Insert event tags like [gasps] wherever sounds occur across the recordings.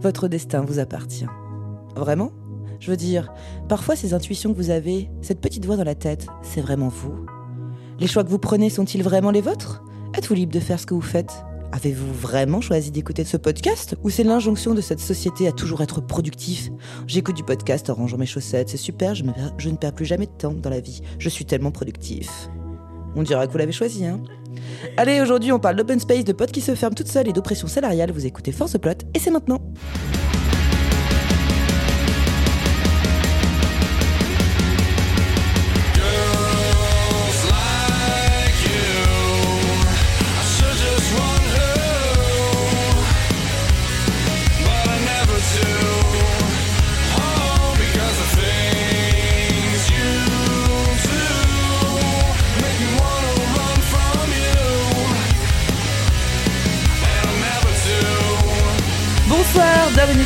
votre destin vous appartient. Vraiment? Je veux dire, parfois ces intuitions que vous avez, cette petite voix dans la tête, c'est vraiment vous? Les choix que vous prenez sont-ils vraiment les vôtres? Êtes-vous libre de faire ce que vous faites? Avez-vous vraiment choisi d'écouter ce podcast? Ou c'est l'injonction de cette société à toujours être productif? J'écoute du podcast en rangeant mes chaussettes, c'est super, je, ne perds plus jamais de temps dans la vie. Je suis tellement productif. On dira que vous l'avez choisi, hein Allez, aujourd'hui on parle d'open space, de potes qui se ferment toutes seules et d'oppression salariale. Vous écoutez Force Plot et c'est maintenant.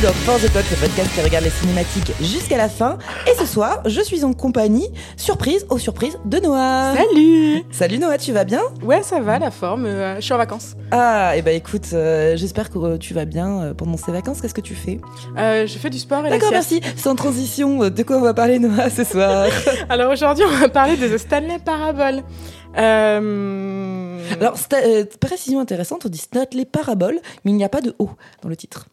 Bienvenue dans Force Plot, le podcast qui regarde les cinématiques jusqu'à la fin. Et ce soir, je suis en compagnie, surprise, aux surprises, de Noah. Salut Salut Noah, tu vas bien? Ouais, ça va, la forme. euh, je suis en vacances. Ah, et bah écoute, euh, j'espère que euh, tu vas bien pendant ces vacances. Qu'est-ce que tu fais? Je fais du sport et D'accord, merci. Sans transition, de quoi on va parler Noah ce soir? [laughs] Alors aujourd'hui, on va parler de The Stanley Parable. Euh... Alors, euh, précision intéressante, on dit Stanley Parabole, mais il n'y a pas de O dans le titre.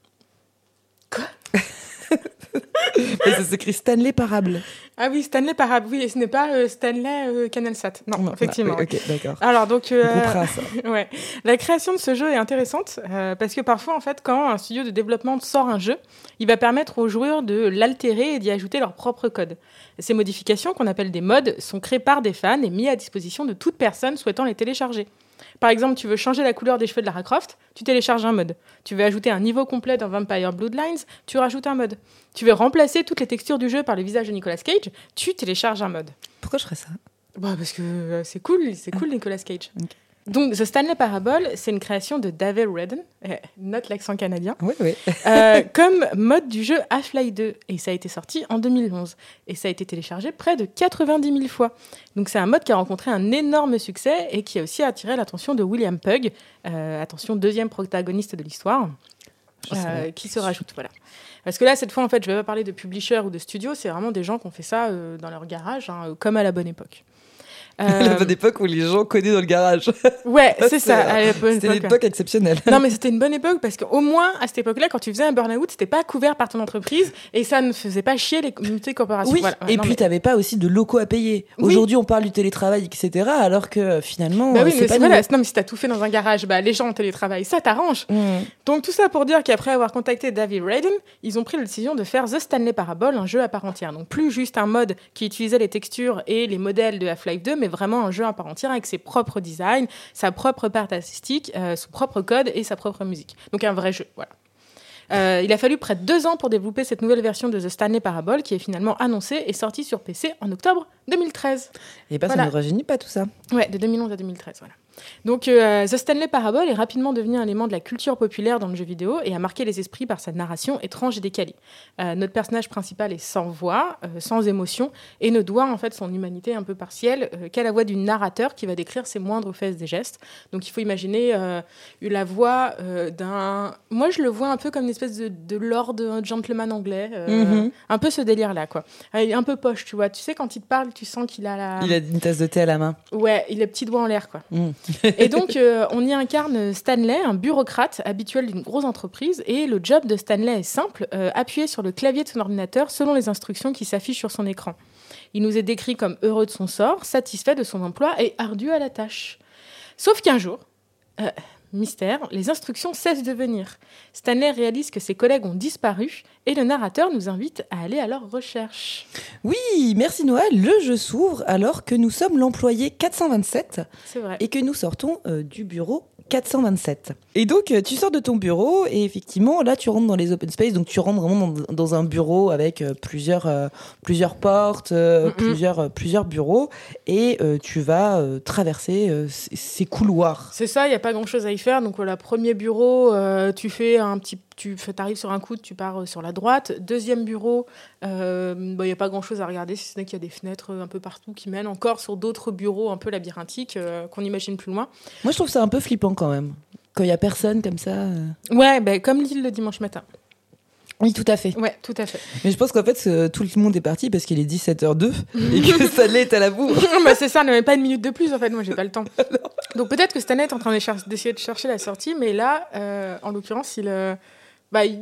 [laughs] Mais ça s'écrit Stanley Parable. Ah oui, Stanley Parable, oui, et ce n'est pas euh, Stanley euh, CanalSat. Non, effectivement. Ah, oui, ok, d'accord. Alors donc, On euh, comprend ça. [laughs] ouais, la création de ce jeu est intéressante euh, parce que parfois, en fait, quand un studio de développement sort un jeu, il va permettre aux joueurs de l'altérer et d'y ajouter leur propre code. Ces modifications, qu'on appelle des mods, sont créées par des fans et mises à disposition de toute personne souhaitant les télécharger. Par exemple, tu veux changer la couleur des cheveux de Lara Croft, tu télécharges un mod. Tu veux ajouter un niveau complet dans Vampire Bloodlines, tu rajoutes un mod. Tu veux remplacer toutes les textures du jeu par le visage de Nicolas Cage, tu télécharges un mod. Pourquoi je ferais ça? Bah, parce que euh, c'est cool, c'est cool Nicolas Cage. Donc, The Stanley Parable, c'est une création de David Redden, eh, note l'accent canadien, Oui, oui. euh, [laughs] comme mode du jeu Half-Life 2. Et ça a été sorti en 2011. Et ça a été téléchargé près de 90 000 fois. Donc, c'est un mode qui a rencontré un énorme succès et qui a aussi attiré l'attention de William Pugh, euh, attention, deuxième protagoniste de l'histoire. Sais euh, qui se rajoute, voilà. Parce que là, cette fois, en fait, je vais pas parler de publisher ou de studio, c'est vraiment des gens qui ont fait ça dans leur garage, hein, comme à la bonne époque. [laughs] La Euh, bonne époque où les gens connaissent dans le garage. [laughs] Ouais, c'est ça. C'était époque. l'époque exceptionnelle. Non, mais c'était une bonne époque parce qu'au moins, à cette époque-là, quand tu faisais un burn-out, c'était pas couvert par ton entreprise et ça ne faisait pas chier les communautés corporations. Oui, Voilà. Et non, puis mais- tu n'avais pas aussi de locaux à payer. Oui. Aujourd'hui, on parle du télétravail, etc. Alors que euh, finalement, Bah euh, oui, c'est mais pas voilà. Non, mais si t'as tout fait dans un garage, bah, les gens en télétravail, ça t'arrange. Mmh. Donc tout ça pour dire qu'après avoir contacté David Raiden, ils ont pris la décision de faire The Stanley Parable, un jeu à part entière. Donc plus juste un mode qui utilisait les textures et les modèles de Half-Life 2, mais vraiment un jeu à part entière avec ses propres designs, sa propre part artistique, euh, son propre code et sa propre musique. Donc un vrai jeu, voilà. Euh, il a fallu près de deux ans pour développer cette nouvelle version de The Stanley Parable qui est finalement annoncée et sortie sur PC en octobre 2013. Et pas, ça Voilà. ne rajeunit pas tout ça? Ouais, de 2011 à 2013, voilà. Donc, euh, The Stanley Parable est rapidement devenu un élément de la culture populaire dans le jeu vidéo et a marqué les esprits par sa narration étrange et décalée. Euh, notre personnage principal est sans voix, euh, sans émotion, et ne doit en fait son humanité un peu partielle qu'à la voix du narrateur qui va décrire ses moindres faits et gestes. Donc, il faut imaginer la voix d'un. Moi, je le vois un peu comme une espèce de, de lord, un gentleman anglais, Mhm. un peu ce délire-là, quoi. Un peu poche, tu vois. Tu sais, quand il te parle, tu sens qu'il a la. Il a une tasse de thé à la main. Ouais, il a petit doigt en l'air, quoi. Mm. Et donc, euh, on y incarne Stanley, un bureaucrate habituel d'une grosse entreprise. Et le job de Stanley est simple euh, appuyer sur le clavier de son ordinateur selon les instructions qui s'affichent sur son écran. Il nous est décrit comme heureux de son sort, satisfait de son emploi et ardu à la tâche. Sauf qu'un jour, euh, mystère, les instructions cessent de venir. Stanley réalise que ses collègues ont disparu et le narrateur nous invite à aller à leur recherche. Oui, merci Noël. Le jeu s'ouvre alors que nous sommes l'employé 427 C'est vrai. et que nous sortons euh, du bureau 427. Et donc, euh, tu sors de ton bureau et effectivement, là, tu rentres dans les open space. Donc, tu rentres vraiment dans, dans un bureau avec euh, plusieurs, euh, plusieurs portes, euh, plusieurs, euh, plusieurs bureaux et euh, tu vas euh, traverser euh, ces couloirs. C'est ça, il n'y a pas grand chose à y faire. Donc voilà, premier bureau, euh, tu fais un petit. Tu arrives sur un coude, tu pars euh, sur la droite. Deuxième bureau, euh, bah, il n'y a pas grand chose à regarder, si ce n'est qu'il y a des fenêtres euh, un peu partout qui mènent encore sur d'autres bureaux un peu labyrinthiques euh, qu'on imagine plus loin. Moi, je trouve ça un peu flippant quand même. Quand il y a personne comme ça. euh. Ouais, bah, comme l'île le dimanche matin. Oui, tout à fait. Ouais, tout à fait. Mais je pense qu'en fait, euh, tout le monde est parti parce qu'il est 17h02 [laughs] et que Stanley est à la bourre. [laughs] bah, c'est ça, on n'avait pas une minute de plus en fait, moi j'ai pas le temps. [laughs] Donc peut-être que Stanley est en train d'essayer de chercher la sortie, mais là, euh, en l'occurrence, il, euh, bah, il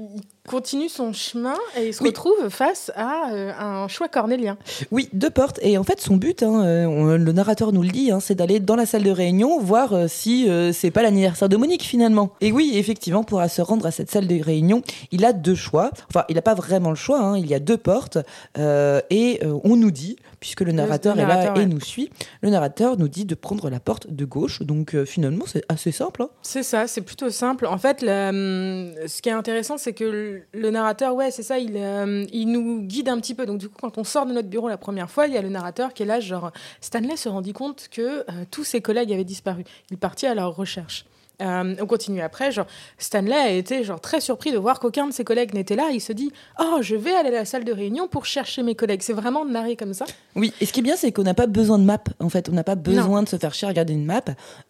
continue son chemin et il se Oui. retrouve face à euh, un choix cornélien. Oui, deux portes. Et en fait, son but, hein, euh, on- le narrateur nous le dit, hein, c'est d'aller dans la salle de réunion voir euh, si euh, c'est pas l'anniversaire de Monique finalement. Et oui, effectivement, pour se rendre à cette salle de réunion, il a deux choix. Enfin, il n'a pas vraiment le choix. hein, il y a deux portes. et on nous dit, puisque le narrateur le est là et nous suit, le narrateur nous dit de prendre la porte de gauche. Donc finalement, c'est assez simple. C'est ça, c'est plutôt simple. En fait, la, hum, ce qui est intéressant, c'est que le, narrateur, ouais, c'est ça, il, euh, il nous guide un petit peu. Donc, du coup, quand on sort de notre bureau la première fois, il y a le narrateur qui est là, genre, Stanley se rendit compte que euh, tous ses collègues avaient disparu. Il partit à leur recherche. Euh, on continue après, genre, Stanley a été genre très surpris de voir qu'aucun de ses collègues n'était là. Il se dit, oh, je vais aller à la salle de réunion pour chercher mes collègues. C'est vraiment narré comme ça. Oui, et ce qui est bien, c'est qu'on n'a pas besoin de map. En fait, on n'a pas besoin de se faire chier à regarder une map.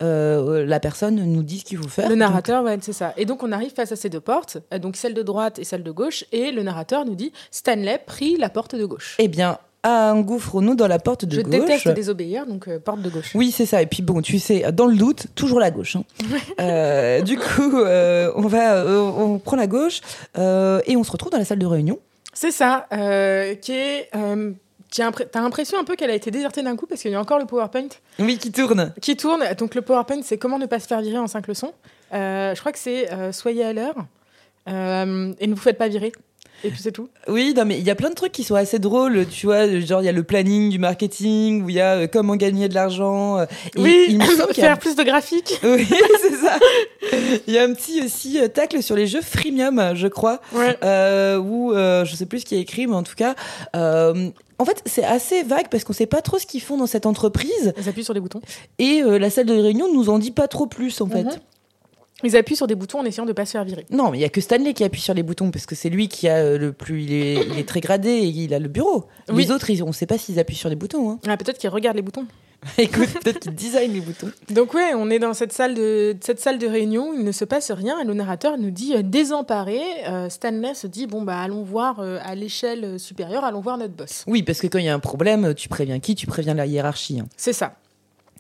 Euh, la personne nous dit ce qu'il faut faire. Le Donc, narrateur, ouais, c'est ça. Et donc on arrive face à ces deux portes, euh, donc celle de droite et celle de gauche, et le narrateur nous dit Stanley prit la porte de gauche. Eh bien, engouffrons-nous dans la porte de Je gauche. déteste désobéir, donc euh, porte de gauche. Oui, c'est ça. Et puis bon, tu sais, dans le doute, toujours la gauche. hein. [laughs] Euh, du coup, euh, on va, on prend la gauche et on se retrouve dans la salle de réunion. C'est ça, qui est. T'as l'impression un peu qu'elle a été désertée d'un coup parce qu'il y a encore le PowerPoint Oui, qui tourne. qui tourne. Donc le PowerPoint, c'est comment ne pas se faire virer en cinq leçons. Je crois que c'est soyez à l'heure et ne vous faites pas virer. Et puis c'est tout. Oui, non, mais il y a plein de trucs qui sont assez drôles. Tu vois, genre il y a le planning du marketing, où il y a euh, comment gagner de l'argent. euh, oui, il [laughs] a- faire plus de graphiques. [laughs] Oui, [laughs] c'est ça. Il y a un petit aussi euh, tacle sur les jeux freemium, je crois. Ouais. euh, où euh, je sais plus ce qui est écrit, mais en tout cas, euh, en fait, c'est assez vague parce qu'on sait pas trop ce qu'ils font dans cette entreprise Ils appuient sur des boutons. et euh, la salle de réunion nous en dit pas trop plus en fait. Ils appuient sur des boutons en essayant de pas se faire virer. Non, mais il y a que Stanley qui appuie sur les boutons parce que c'est lui qui a euh, le plus, il est, il est très gradé et il a le bureau. Oui. Les autres, ils, on sait pas s'ils appuient sur les boutons. Hein. Ah, peut-être qu'ils regardent les boutons. [laughs] Écoute, peut-être qu'ils designent les boutons. Donc ouais, on est dans cette salle de cette salle de réunion, il ne se passe rien et le narrateur nous dit euh, désemparé, euh, Stanley se dit bon bah allons voir euh, à l'échelle supérieure, allons voir notre boss. Oui, parce que quand il y a un problème, tu préviens qui Tu préviens la hiérarchie. hein. C'est ça.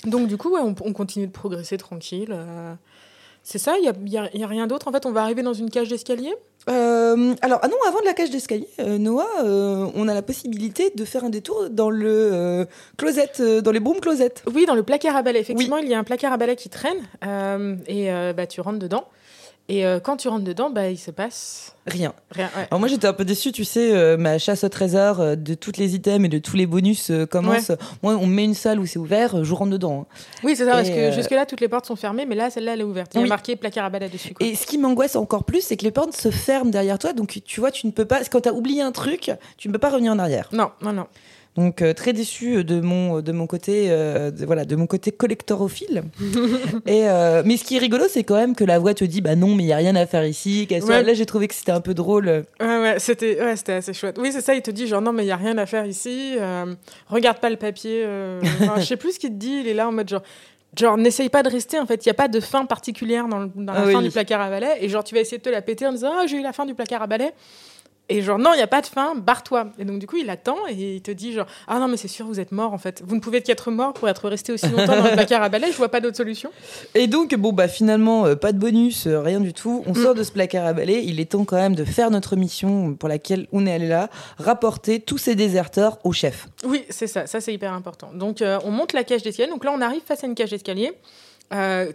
Donc du coup, ouais, on, on continue de progresser tranquille. C'est ça, il y a, a- rien d'autre. En fait, on va arriver dans une cage d'escalier? Euh, alors, ah non, avant de la cage d'escalier, euh, Noah, euh, on a la possibilité de faire un détour dans le closet, dans les broom closets. Oui, dans le placard à balai. Effectivement, il y a un placard à balai qui traîne et bah, tu rentres dedans. Et euh, quand tu rentres dedans, bah, il se passe Rien. rien. ouais. Alors moi j'étais un peu déçue, tu sais, euh, ma chasse au trésor euh, de toutes les items et de tous les bonus commence. Moi on me met une salle où c'est ouvert, je rentre dedans. hein. Oui, c'est ça, parce que jusque-là, toutes les portes sont fermées, mais là, celle-là, elle est ouverte. Il y a marqué placard à balai dessus. quoi. Et ce qui m'angoisse encore plus, c'est que les portes se ferment derrière toi, donc tu vois, tu ne peux pas. Quand t'as oublié un truc, tu ne peux pas revenir en arrière. Non, non, non. Donc euh, très déçu de mon de mon côté euh, de, voilà de mon côté collectorophile. [laughs] et euh, mais ce qui est rigolo c'est quand même que la voix te dit bah non mais il y a rien à faire ici. Ouais. Là j'ai trouvé que c'était un peu drôle. Ouais, ouais, c'était ouais, c'était assez chouette. Oui, c'est ça, il te dit genre non, mais il y a rien à faire ici. euh, regarde pas le papier. euh, enfin, je sais plus ce qu'il te dit. Il est là en mode genre. Genre, n'essaye pas de rester, en fait. Il n'y a pas de fin particulière dans, le- dans la Ah fin oui. du placard à balai. Et genre, tu vas essayer de te la péter en disant Ah, j'ai eu la fin du placard à balai. Et genre, non, il n'y a pas de fin, barre-toi. Et donc, du coup, il attend et il te dit genre Ah non, mais c'est sûr, vous êtes mort, en fait. Vous ne pouvez qu'être mort pour être resté aussi longtemps dans le placard à balai. Je vois pas d'autre solution. Et donc bon bah finalement euh, pas de bonus, euh, rien du tout. On Mm. sort de ce placard à balai. Il est temps quand même de faire notre mission pour laquelle on est allé là, rapporter tous ces déserteurs au chef. Oui, c'est ça. Ça, c'est hyper important. Donc, euh, on monte la cage d'escalier. Donc là, on arrive face à une cage d'escalier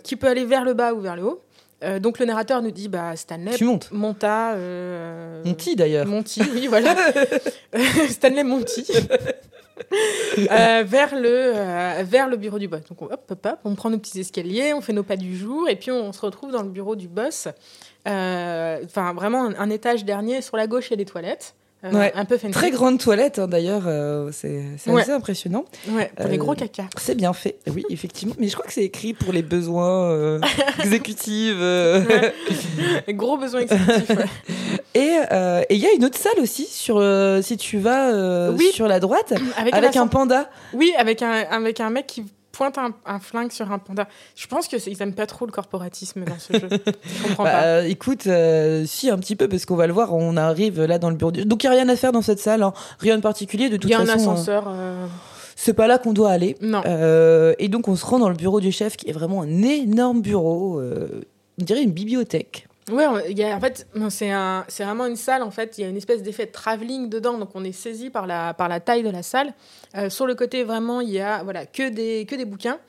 qui peut aller vers le bas ou vers le haut. Euh, donc, le narrateur nous dit bah, Stanley Tu montes. monta. Euh, Monty d'ailleurs. Monty, oui, voilà. [laughs] Stanley Monty. Euh, vers, le, euh, vers le bureau du boss. Donc, on- hop, hop, hop, on prend nos petits escaliers, on fait nos pas du jour, et puis on se retrouve dans le bureau du boss. Euh, Enfin, vraiment, un, un étage dernier, sur la gauche, il y a des toilettes. Euh, Ouais. Un peu fancy. Très grande toilette hein, d'ailleurs, euh, c'est Ouais. assez impressionnant. Ouais, pour les Euh, gros caca. C'est bien fait, oui [laughs] effectivement. Mais je crois que c'est écrit pour les besoins [laughs] exécutifs. Gros besoin exécutif. ouais. [laughs] Et il y a une autre salle aussi sur si tu vas Oui. sur la droite Avec, avec un un panda. Oui, avec un, avec un mec qui pointe un, un flingue sur un panda. Je pense que c'est- ils aiment pas trop le corporatisme dans ce [laughs] jeu. Je comprends Bah, pas. euh, écoute, euh, si un petit peu parce qu'on va le voir, on arrive là dans le bureau. du- Donc il y a rien à faire dans cette salle, hein. rien de particulier. De toute Il y a un façon, euh, ascenseur. euh, c'est pas là qu'on doit aller. Non. Et donc on se rend dans le bureau du chef, qui est vraiment un énorme bureau. on dirait une bibliothèque. Ouais, y a, en fait, c'est un, vraiment une salle. En fait, il y a une espèce d'effet de travelling dedans, donc on est saisi par la, par la taille de la salle. Euh, sur le côté, vraiment, il y a voilà que des, que des bouquins.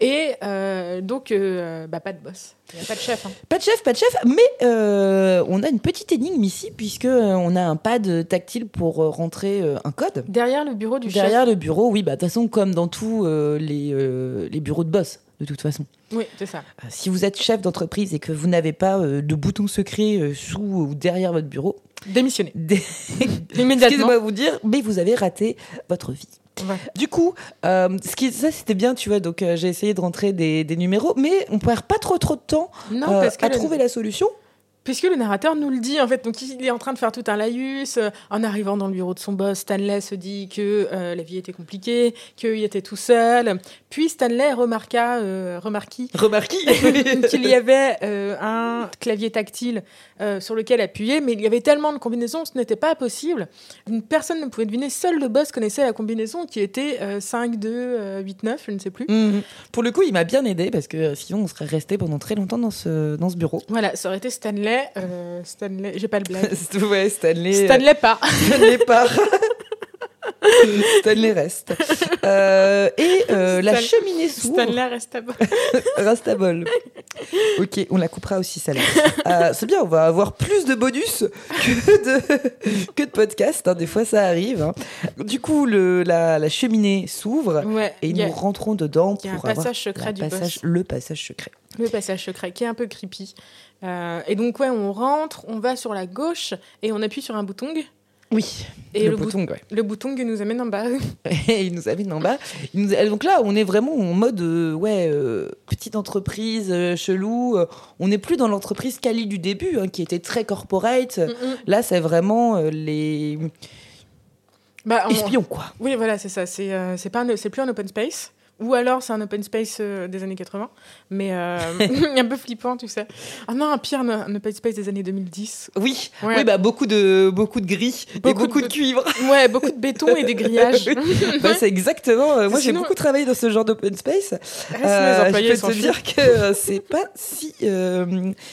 Et euh, donc, euh, bah, pas de boss. Il n'y a pas de chef. hein. Pas de chef, pas de chef, mais euh, on a une petite énigme ici puisque on a un pad tactile pour rentrer un code. Derrière le bureau du Derrière le bureau, oui, bah de toute façon comme dans tous les, les bureaux de boss, de toute façon. chef. Oui, c'est ça. Si vous êtes chef d'entreprise et que vous n'avez pas euh, de bouton secret euh, sous ou derrière votre bureau, Démissionner. dé- [laughs] Immédiatement. excusez-moi de vous dire, mais vous avez raté votre vie. Ouais. Du coup, euh, ce qui, ça c'était bien, tu vois, donc euh, j'ai essayé de rentrer des, des numéros, mais on perd pas trop trop de temps Non, euh, parce à le- trouver la solution. Puisque le narrateur nous le dit, en fait, donc il est en train de faire tout un laïus. en arrivant dans le bureau de son boss, Stanley se dit que euh, la vie était compliquée, qu'il était tout seul. Puis Stanley remarqua, euh, remarquit [laughs] qu'il y avait euh, un clavier tactile euh, sur lequel appuyer, mais il y avait tellement de combinaisons, ce n'était pas possible. Une personne ne pouvait deviner, seul le boss connaissait la combinaison qui était euh, 5, 2, euh, 8, 9, je ne sais plus. Mhm. Pour le coup, il m'a bien aidé parce que euh, sinon on serait resté pendant très longtemps dans ce, dans ce bureau. Voilà, ça aurait été Stanley. euh, Stanley, j'ai pas le blague. [laughs] ouais, Stanley. Stanley part. Stanley part. [laughs] [laughs] Stanley reste. Euh, et euh, la cheminée s'ouvre. Stanley reste à bord. [laughs] Rastabol. Ok, on la coupera aussi, celle-là. Euh, c'est bien, on va avoir plus de bonus que de, que de podcasts. hein, Des fois, ça arrive. hein. Du coup, le, la, la cheminée s'ouvre Ouais, et il y a nous rentrons dedans il y a un pour avoir passage secret la du passage- boss. le passage secret. le passage secret qui est un peu creepy. Euh, et donc, ouais, on rentre, on va sur la gauche et on appuie sur un bouton. Oui, Et le, le, bou- bouton, ouais. le bouton nous amène en bas. [laughs] Il nous amène en bas. Il nous- Donc là, on est vraiment en mode euh, ouais, euh, petite entreprise euh, chelou. On n'est plus dans l'entreprise Cali du début, hein, qui était très corporate. Mm, mm. Là, c'est vraiment les Bah, on- espions, quoi. Oui, voilà, c'est ça. C'est c'est pas un- c'est plus un open space. Ou alors c'est un open space euh, des années 80. Mais euh, [laughs] un peu flippant, tu sais. Ah non, un pire, un, un open space des années 2010. Oui, Ouais. oui bah, beaucoup, de, beaucoup de gris et Beaucoup beaucoup de, de- cuivre. Ouais, beaucoup de béton et des grillages. [laughs] Bah, c'est exactement. euh, moi, j'ai beaucoup travaillé dans ce genre d'open space. Reste les employés je peux te dire que c'est pas si,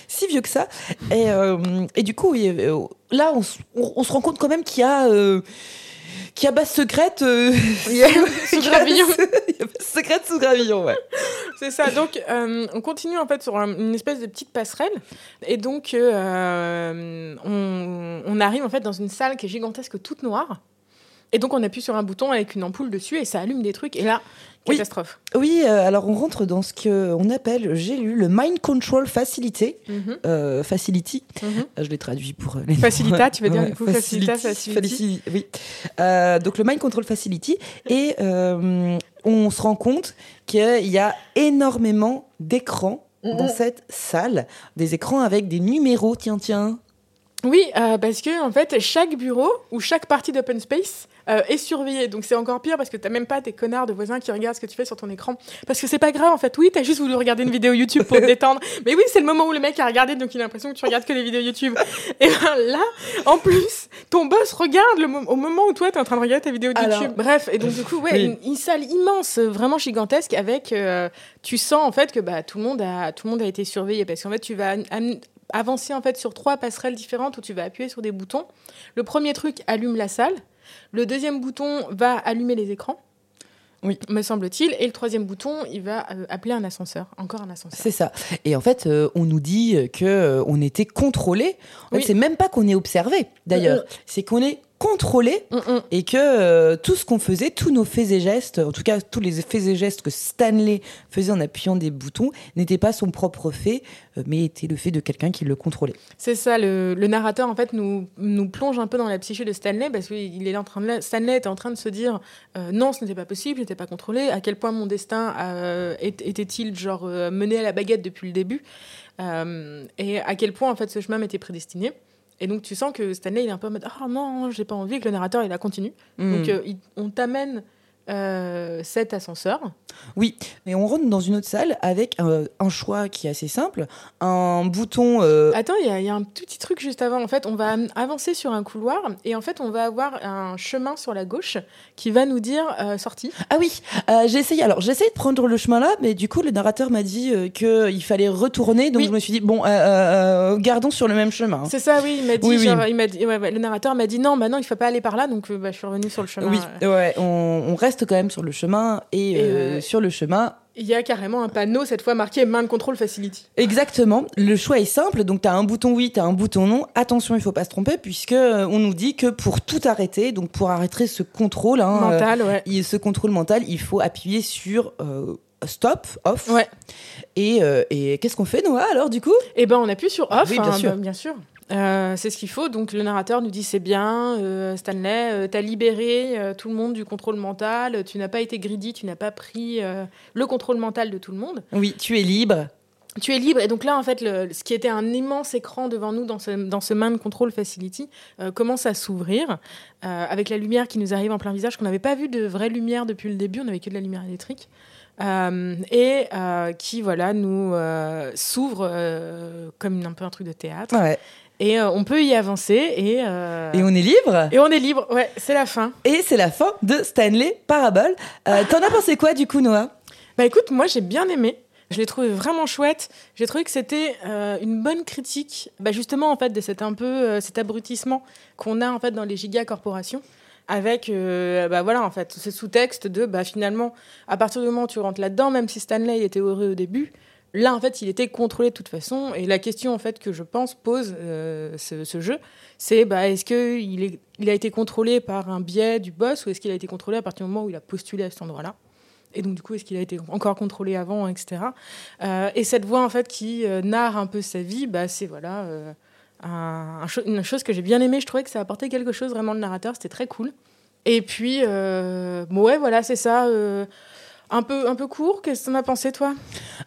si vieux que ça. Et, et du coup, là, on, s- on- on se rend compte quand même qu'il y a. euh, [laughs] qu'il y a base [laughs] secrète euh, sous- gravillon. Secrète sous gravillon, ouais. C'est ça. Donc, euh, on continue en fait sur un- une espèce de petite passerelle, et donc euh, on, on arrive en fait dans une salle qui est gigantesque, toute noire. Et donc, on appuie sur un bouton avec une ampoule dessus et ça allume des trucs. Et là, catastrophe. Oui, euh, alors on rentre dans ce qu'on appelle, j'ai lu, le Mind Control Facility. Mhm, euh, facility. mhm. Euh, Je l'ai traduit pour euh, les Facilita, [laughs] tu veux dire, Ouais, du coup, facilita, facility. facility, oui. Euh, donc le Mind Control Facility. Et on se rend compte qu'il y a énormément d'écrans dans cette salle. Des écrans avec des numéros, tiens, tiens. Oui, euh, parce que en fait, chaque bureau ou chaque partie d'open space euh, est surveillée. Donc c'est encore pire parce que t'as même pas des connards de voisins qui regardent ce que tu fais sur ton écran. Parce que c'est pas grave en fait. Oui, t'as juste voulu regarder une vidéo YouTube pour te [laughs] détendre. Mais oui, c'est le moment où le mec a regardé, donc il a l'impression que tu regardes que les vidéos YouTube. [laughs] Et ben là, en plus, ton boss regarde le mo- au moment où toi t'es en train de regarder ta vidéo YouTube. Bref, et donc du coup, ouais, Oui. une, une salle immense, vraiment gigantesque, avec euh, tu sens en fait que bah tout le monde a tout le monde a été surveillé parce qu'en fait tu vas avancer en fait sur trois passerelles différentes où tu vas appuyer sur des boutons. Le premier truc allume la salle. Le deuxième bouton va allumer les écrans. Oui. Me semble-t-il. Et le troisième bouton, il va euh, appeler un ascenseur. Encore un ascenseur. C'est ça. Et en fait, euh, on nous dit que euh, on était contrôlé. En Oui. fait, c'est même pas qu'on est observé, d'ailleurs. C'est qu'on est contrôlé Mm, mm. et que euh, tout ce qu'on faisait, tous nos faits et gestes, en tout cas tous les faits et gestes que Stanley faisait en appuyant des boutons, n'étaient pas son propre fait, euh, mais étaient le fait de quelqu'un qui le contrôlait. C'est ça, le, le narrateur en fait nous, nous plonge un peu dans la psyché de Stanley parce qu'il est en train de, Stanley était en train de se dire euh, non, ce n'était pas possible, je n'étais pas contrôlé. À quel point mon destin est- était-il genre mené à la baguette depuis le début? Et à quel point en fait ce chemin m'était prédestiné. Et donc tu sens que Stanley il est un peu en mode ah non, j'ai pas envie que le narrateur il la continue. Mm. Donc euh, il- on t'amène euh, cet ascenseur. Oui, mais on rentre dans une autre salle avec euh, un choix qui est assez simple, un bouton. euh, Attends, il y, a- il y a un tout petit truc juste avant. En fait, on va avancer sur un couloir et en fait, on va avoir un chemin sur la gauche qui va nous dire sortie. Ah oui, j'ai essayé. Alors j'ai essayé de prendre le chemin là, mais du coup le narrateur m'a dit euh, que il fallait retourner, donc Oui. je me suis dit bon, gardons sur le même chemin. hein. C'est ça, oui. Il m'a dit, Oui, il m'a dit, ouais, ouais, le narrateur m'a dit non, bah non, il faut pas aller par là, donc bah, je suis revenue sur le chemin. Oui, ouais, on, on reste quand même sur le chemin et, Et, euh, euh, sur le chemin. Il y a carrément un panneau cette fois marqué main de contrôle facility. Exactement. Le choix est simple. Donc, tu as un bouton oui, tu as un bouton non. Attention, il faut pas se tromper puisque euh, on nous dit que pour tout arrêter, donc pour arrêter ce contrôle, hein, Mental, ouais. euh, il- ce contrôle mental, il faut appuyer sur euh, stop, off. Ouais. Et, et qu'est-ce qu'on fait, Noah, alors, du coup? Et ben on appuie sur off, Oui, bien hein, sûr. bah, bien sûr. Euh, c'est ce qu'il faut. Donc le narrateur nous dit c'est bien, euh, Stanley, euh, t'as libéré euh, tout le monde du contrôle mental. Tu n'as pas été greedy, tu n'as pas pris le contrôle mental de tout le monde. Oui, tu es libre. Tu es libre. Et donc là, en fait, le- ce qui était un immense écran devant nous dans ce, dans ce Mind Control Facility commence à s'ouvrir avec la lumière qui nous arrive en plein visage, qu'on n'avait pas vu de vraie lumière depuis le début, on n'avait que de la lumière électrique. Euh, et euh, qui voilà nous euh, s'ouvre comme un peu un truc de théâtre Ouais. Et euh, on peut y avancer et euh, Et on est libre? et on est libre ouais c'est la fin Et c'est la fin de Stanley Parable. Euh, T'en as pensé quoi, du coup, Noah? Bah écoute, moi j'ai bien aimé. Je l'ai trouvé vraiment chouette. J'ai trouvé que c'était une bonne critique, bah, justement en fait de cet un peu cet abrutissement qu'on a en fait dans les gigacorporations, avec euh, bah voilà en fait ce sous-texte de bah finalement à partir du moment où tu rentres là-dedans, même si Stanley était heureux au début, là en fait il était contrôlé de toute façon. Et la question en fait que je pense pose euh, ce, jeu, c'est bah est-ce que il, a été contrôlé par un biais du boss ou est-ce qu'il a été contrôlé à partir du moment où il a postulé à cet endroit-là? Et donc, du coup, est-ce qu'il a été encore contrôlé avant, etc. Euh, et cette voix, en fait, qui euh, narre un peu sa vie, bah, c'est voilà, une chose que j'ai bien aimée. Je trouvais que ça apportait quelque chose vraiment le narrateur. C'était très cool. Et puis, bon, ouais, voilà, c'est ça. Un peu, un peu court. Qu'est-ce que t'en as pensé, toi?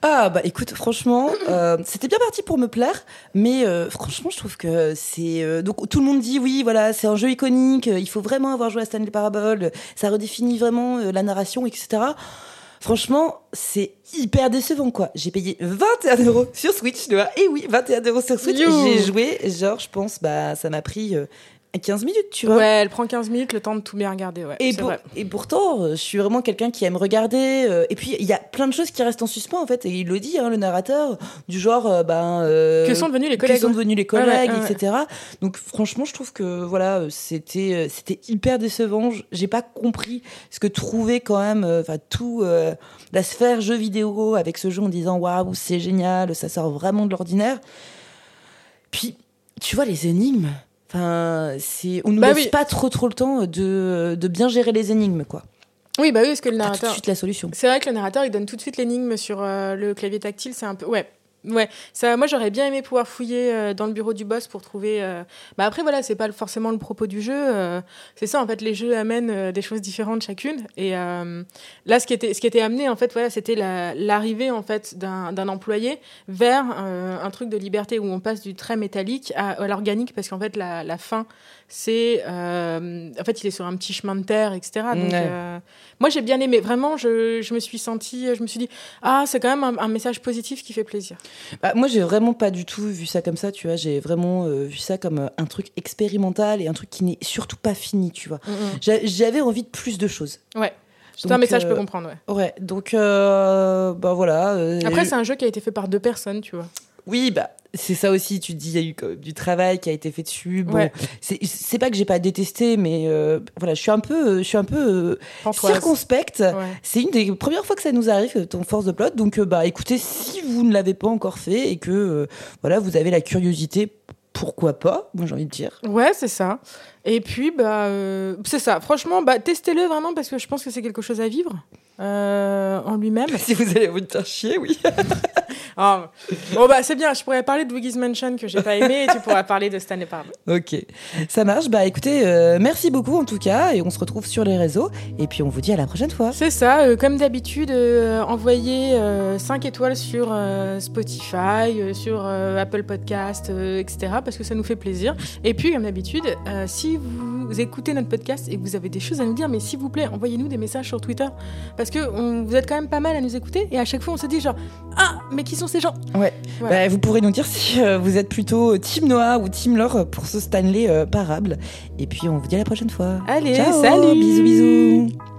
Ah bah écoute, franchement, euh, c'était bien parti pour me plaire, mais euh, franchement, je trouve que c'est euh, donc tout le monde dit oui, voilà, c'est un jeu iconique, il faut vraiment avoir joué à Stanley Parable, ça redéfinit vraiment la narration, etc. Franchement, c'est hyper décevant quoi. J'ai payé 21 euros sur Switch, tu vois. Et oui, 21 euros sur Switch. J'ai joué, genre, je pense, bah ça m'a pris 15 minutes, tu vois. Ouais, elle prend 15 minutes, le temps de tout bien regarder. Ouais, Et, pour- pourtant, euh, je suis vraiment quelqu'un qui aime regarder. euh, et puis, il y a plein de choses qui restent en suspens, en fait. Et il le dit, hein, le narrateur, du genre, euh, ben. euh, Que sont devenus les que collègues sont ouais. devenus les ouais, collègues, ouais. etc. Donc, franchement, je trouve que, voilà, c'était, c'était hyper décevant. J'ai pas compris ce que trouvait quand même, enfin, tout, la sphère jeu vidéo avec ce jeu en disant, waouh, c'est génial, ça sort vraiment de l'ordinaire. Puis, tu vois, les énigmes. Enfin, c'est, on nous Bah laisse oui. pas trop trop le temps de, de bien gérer les énigmes, quoi. Oui, bah oui, parce que le T'as tout de narrateur. suite la solution. C'est vrai que le narrateur, il donne tout de suite l'énigme sur euh, le clavier tactile. C'est un peu. Ouais. Ouais, ça, moi j'aurais bien aimé pouvoir fouiller euh, dans le bureau du boss pour trouver. euh, Bah après voilà, c'est pas forcément le propos du jeu. euh, c'est ça en fait, les jeux amènent des choses différentes chacune. Et là, ce qui était, ce qui était amené en fait, voilà, c'était la- l'arrivée en fait d'un employé vers un truc de liberté où on passe du très métallique à, l'organique parce qu'en fait la fin, c'est euh, en fait il est sur un petit chemin de terre, etc. Donc Ouais. euh, moi j'ai bien aimé. Vraiment, je, je me suis sentie, je me suis dit ah c'est quand même un, un message positif qui fait plaisir. Bah, moi, j'ai vraiment pas du tout vu ça comme ça, tu vois. J'ai vraiment euh, vu ça comme un truc expérimental et un truc qui n'est surtout pas fini, tu vois. J'a- J'avais envie de plus de choses. Ouais. C'est un message, je euh, peux comprendre. Ouais. Ouais, donc, bah voilà. Après, c'est un jeu qui a été fait par deux personnes, tu vois. Oui, bah, c'est ça aussi, tu te dis, il y a eu quand même du travail qui a été fait dessus. Bon, Ouais. c'est- pas que j'ai pas détesté, mais euh, voilà, je suis un peu, je suis un peu euh, circonspecte. Ouais. C'est une des premières fois que ça nous arrive, ton force de plot. Donc, euh, bah, écoutez, si vous ne l'avez pas encore fait et que, voilà, vous avez la curiosité, pourquoi pas Moi, j'ai envie de dire. Ouais, c'est ça. Et puis, bah, c'est ça. Franchement, bah, testez-le vraiment parce que je pense que c'est quelque chose à vivre. Euh, en lui-même. [laughs] Si vous allez vous faire chier, oui. [laughs] Ah, bon bah c'est bien, je pourrais parler de Luigi's Mansion que j'ai pas aimé et tu pourras parler de Stanley Parable. [laughs] ok, ça marche. Bah écoutez, euh, merci beaucoup en tout cas, et on se retrouve sur les réseaux. Et puis on vous dit à la prochaine fois. C'est ça, euh, comme d'habitude, euh, envoyez 5 étoiles sur Spotify, sur Apple Podcast, etc. parce que ça nous fait plaisir. Et puis, comme d'habitude, si vous écoutez notre podcast et que vous avez des choses à nous dire, mais s'il vous plaît, envoyez-nous des messages sur Twitter parce que on- vous êtes quand même pas mal à nous écouter et à chaque fois on se dit genre ah mais qui sont ces gens? Ouais. Voilà. Bah, vous pourrez nous dire si euh, vous êtes plutôt Team Noah ou Team Laure pour ce Stanley euh, parable. Et puis on vous dit à la prochaine fois. Allez, Ciao, salut Bisous, bisous.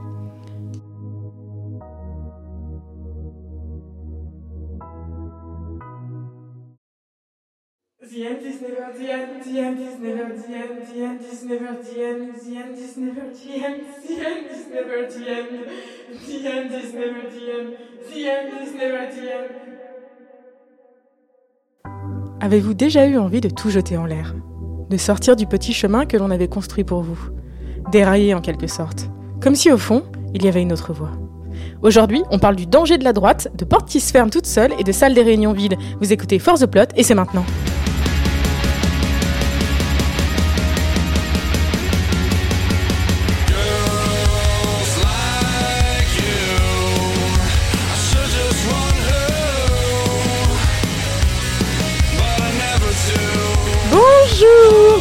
Avez-vous déjà eu envie de tout jeter en l'air? De sortir du petit chemin que l'on avait construit pour vous? Dérailler en quelque sorte Comme si au fond, il y avait une autre voie. Aujourd'hui, on parle du danger de la droite, de portes qui se ferment toutes seules et de salles des réunions vides. Vous écoutez Force the Plot et c'est maintenant.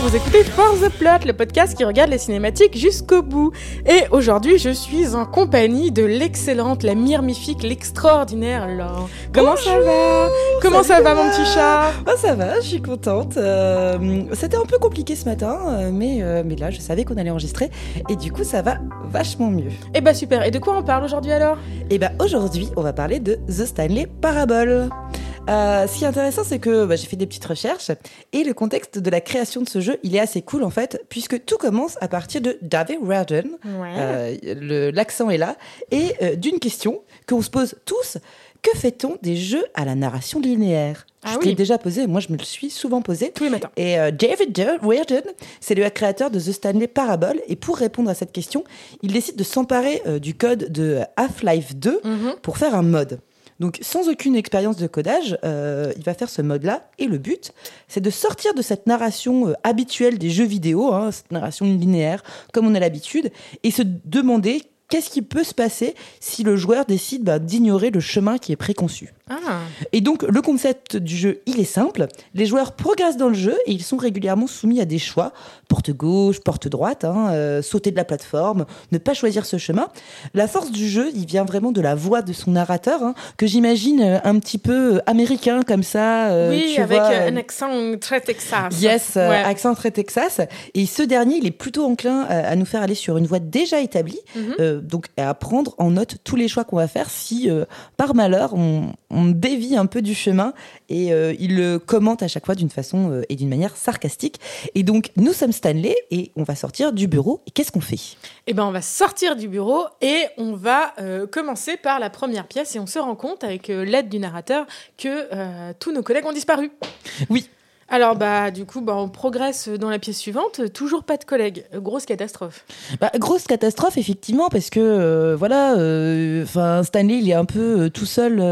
Vous écoutez Force the Plot, le podcast qui regarde les cinématiques jusqu'au bout. Et aujourd'hui, je suis en compagnie de l'excellente, la myrmifique, l'extraordinaire Laure. Comment ça va Comment ça va, mon petit chat Ah, ça va, je suis contente. Euh, C'était un peu compliqué ce matin, euh, mais, euh, mais là, je savais qu'on allait enregistrer. Et du coup, ça va vachement mieux. Eh bah super, et de quoi on parle aujourd'hui alors? Et bah aujourd'hui, on va parler de The Stanley Parable. Euh, ce qui est intéressant, c'est que bah, j'ai fait des petites recherches et le contexte de la création de ce jeu, il est assez cool en fait, puisque tout commence à partir de David Ouais. euh, l'accent est là, et euh, d'une question qu'on se pose tous que fait-on des jeux à la narration linéaire? Ah Je oui. t'ai déjà posé, moi je me le suis souvent posé. Tous les matins. Et euh, David Reardon, c'est le créateur de The Stanley Parable. Et pour répondre à cette question, il décide de s'emparer euh, du code de Half-Life 2 Mhm. pour faire un mode. Donc, sans aucune expérience de codage, euh, il va faire ce mode-là. Et le but, c'est de sortir de cette narration euh, habituelle des jeux vidéo, hein, cette narration linéaire, comme on a l'habitude, et se demander qu'est-ce qui peut se passer si le joueur décide bah, d'ignorer le chemin qui est préconçu. Ah, Et donc, le concept du jeu, il est simple. Les joueurs progressent dans le jeu et ils sont régulièrement soumis à des choix. Porte gauche, porte droite, hein, euh, sauter de la plateforme, ne pas choisir ce chemin. La force du jeu, il vient vraiment de la voix de son narrateur, hein, que j'imagine un petit peu américain comme ça. euh, oui, tu avec vois, euh, un accent très Texas. Yes, Ouais. accent très Texas. Et ce dernier, il est plutôt enclin à, à nous faire aller sur une voie déjà établie, Mhm. euh, donc à prendre en note tous les choix qu'on va faire si, par malheur, on, on dévie un peu du chemin. Et euh, il le commente à chaque fois d'une façon euh, et d'une manière sarcastique. Et donc, nous sommes Stanley et on va sortir du bureau. Et qu'est-ce qu'on fait? Eh ben, on va sortir du bureau et on va euh, commencer par la première pièce et on se rend compte avec l'aide du narrateur que tous nos collègues ont disparu. Oui. Alors bah du coup bah, on progresse dans la pièce suivante, toujours pas de collègues, grosse catastrophe. Bah, grosse catastrophe effectivement parce que euh, voilà, euh, enfin Stanley il est un peu euh, tout seul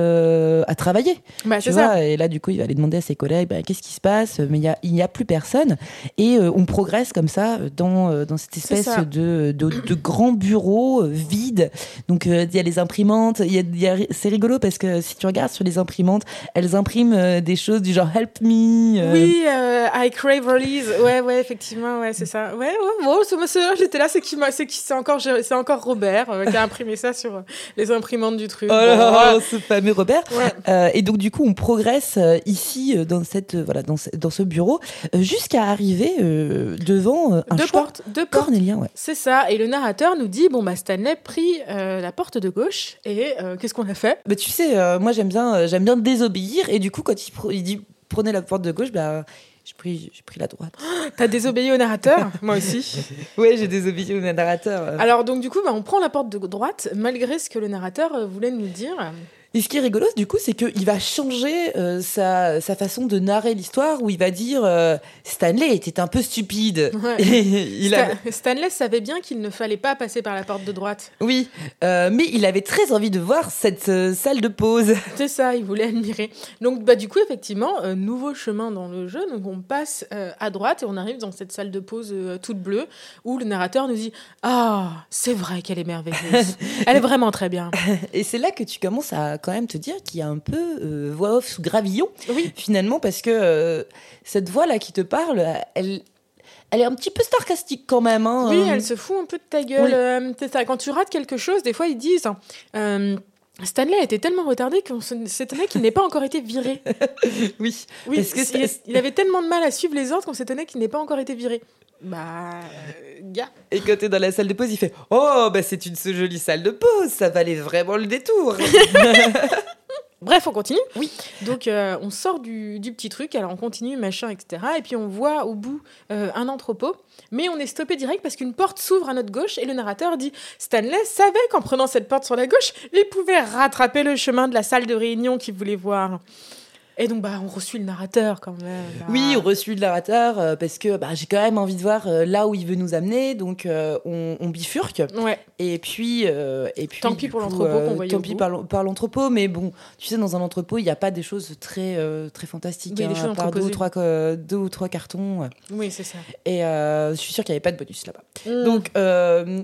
à travailler. Bah tu c'est vois, ça. et là du coup il va aller demander à ses collègues bah, qu'est-ce qui se passe, mais il a n'y a plus personne et on progresse comme ça dans dans cette espèce de, de de grand bureau vide. Donc il y a les imprimantes, y a, y a- c'est rigolo parce que si tu regardes sur les imprimantes, elles impriment des choses du genre help me. euh, Oui, euh, I crave release. Ouais, ouais, effectivement, ouais, c'est ça. Ouais, ouais, bon, ce monsieur, j'étais là, c'est qui, c'est qui, c'est encore, c'est encore Robert euh, qui a imprimé ça sur euh, les imprimantes du truc. Oh Bon, là là, ouais. ce fameux Robert. Ouais. Euh, et donc du coup, on progresse euh, ici dans cette voilà dans ce, dans ce bureau jusqu'à arriver devant un Deux portes, deux cornélien. Ouais. C'est ça. Et le narrateur nous dit bon bah Stanley prit la porte de gauche et qu'est-ce qu'on a fait? Bah, tu sais, moi j'aime bien j'aime bien désobéir et du coup quand il dit prenez la porte de gauche, bah j'ai pris j'ai pris la droite. [gasps] T'as désobéi au narrateur? Moi aussi. [laughs] ouais, j'ai désobéi au narrateur. Alors donc du coup bah, on prend la porte de droite malgré ce que le narrateur euh, voulait nous dire. Et ce qui est rigolo, du coup, c'est qu'il va changer euh, sa, sa façon de narrer l'histoire où il va dire euh, Stanley était un peu stupide. Ouais. [laughs] Et il a- Sta- Stanley savait bien qu'il ne fallait pas passer par la porte de droite. Oui, euh, mais il avait très envie de voir cette salle de pause. [laughs] C'est ça, il voulait admirer. Donc, bah, du coup, effectivement, nouveau chemin dans le jeu. Donc, on passe à droite et on arrive dans cette salle de pause toute bleue où le narrateur nous dit Ah, c'est vrai qu'elle est merveilleuse. Elle est vraiment très bien. [laughs] Et c'est là que tu commences à quand même te dire qu'il y a un peu euh, voix off sous gravillon, Oui, finalement, parce que euh, cette voix-là qui te parle, elle, elle est un petit peu sarcastique quand même. hein. oui, Euh, elle se fout un peu de ta gueule. Oui. C'est ça, quand tu rates quelque chose, des fois, ils disent Stanley était tellement retardé qu'on s'étonnait qu'il n'ait pas encore été viré. [laughs] Oui, Oui, Parce que il avait tellement de mal à suivre les ordres qu'on s'étonnait qu'il n'ait pas encore été viré. Bah, euh, gars. Et quand t'es dans la salle de pause, il fait Oh, bah c'est une jolie salle de pause, ça valait vraiment le détour. [laughs] Bref, on continue. Oui. Donc, euh, on sort du, du petit truc, alors on continue, machin, etc. Et puis, on voit au bout euh, un entrepôt. Mais on est stoppé direct parce qu'une porte s'ouvre à notre gauche et le narrateur dit Stanley savait qu'en prenant cette porte sur la gauche, il pouvait rattraper le chemin de la salle de réunion qu'il voulait voir. Et donc, bah, on reçut le narrateur quand même. bah. Oui, on reçut le narrateur euh, parce que bah, j'ai quand même envie de voir euh, là où il veut nous amener, donc euh, on, on bifurque. Ouais. Et puis, et puis Tant pis pour l'entrepôt qu'on voyait Tant pis par, l'en- par l'entrepôt, mais bon, tu sais, dans un entrepôt, il n'y a pas des choses très, très fantastiques. Il y a des hein, choses à part deux ou, trois, co- deux ou trois cartons. Oui, c'est ça. Et je suis sûre qu'il n'y avait pas de bonus là-bas. Donc, Donc,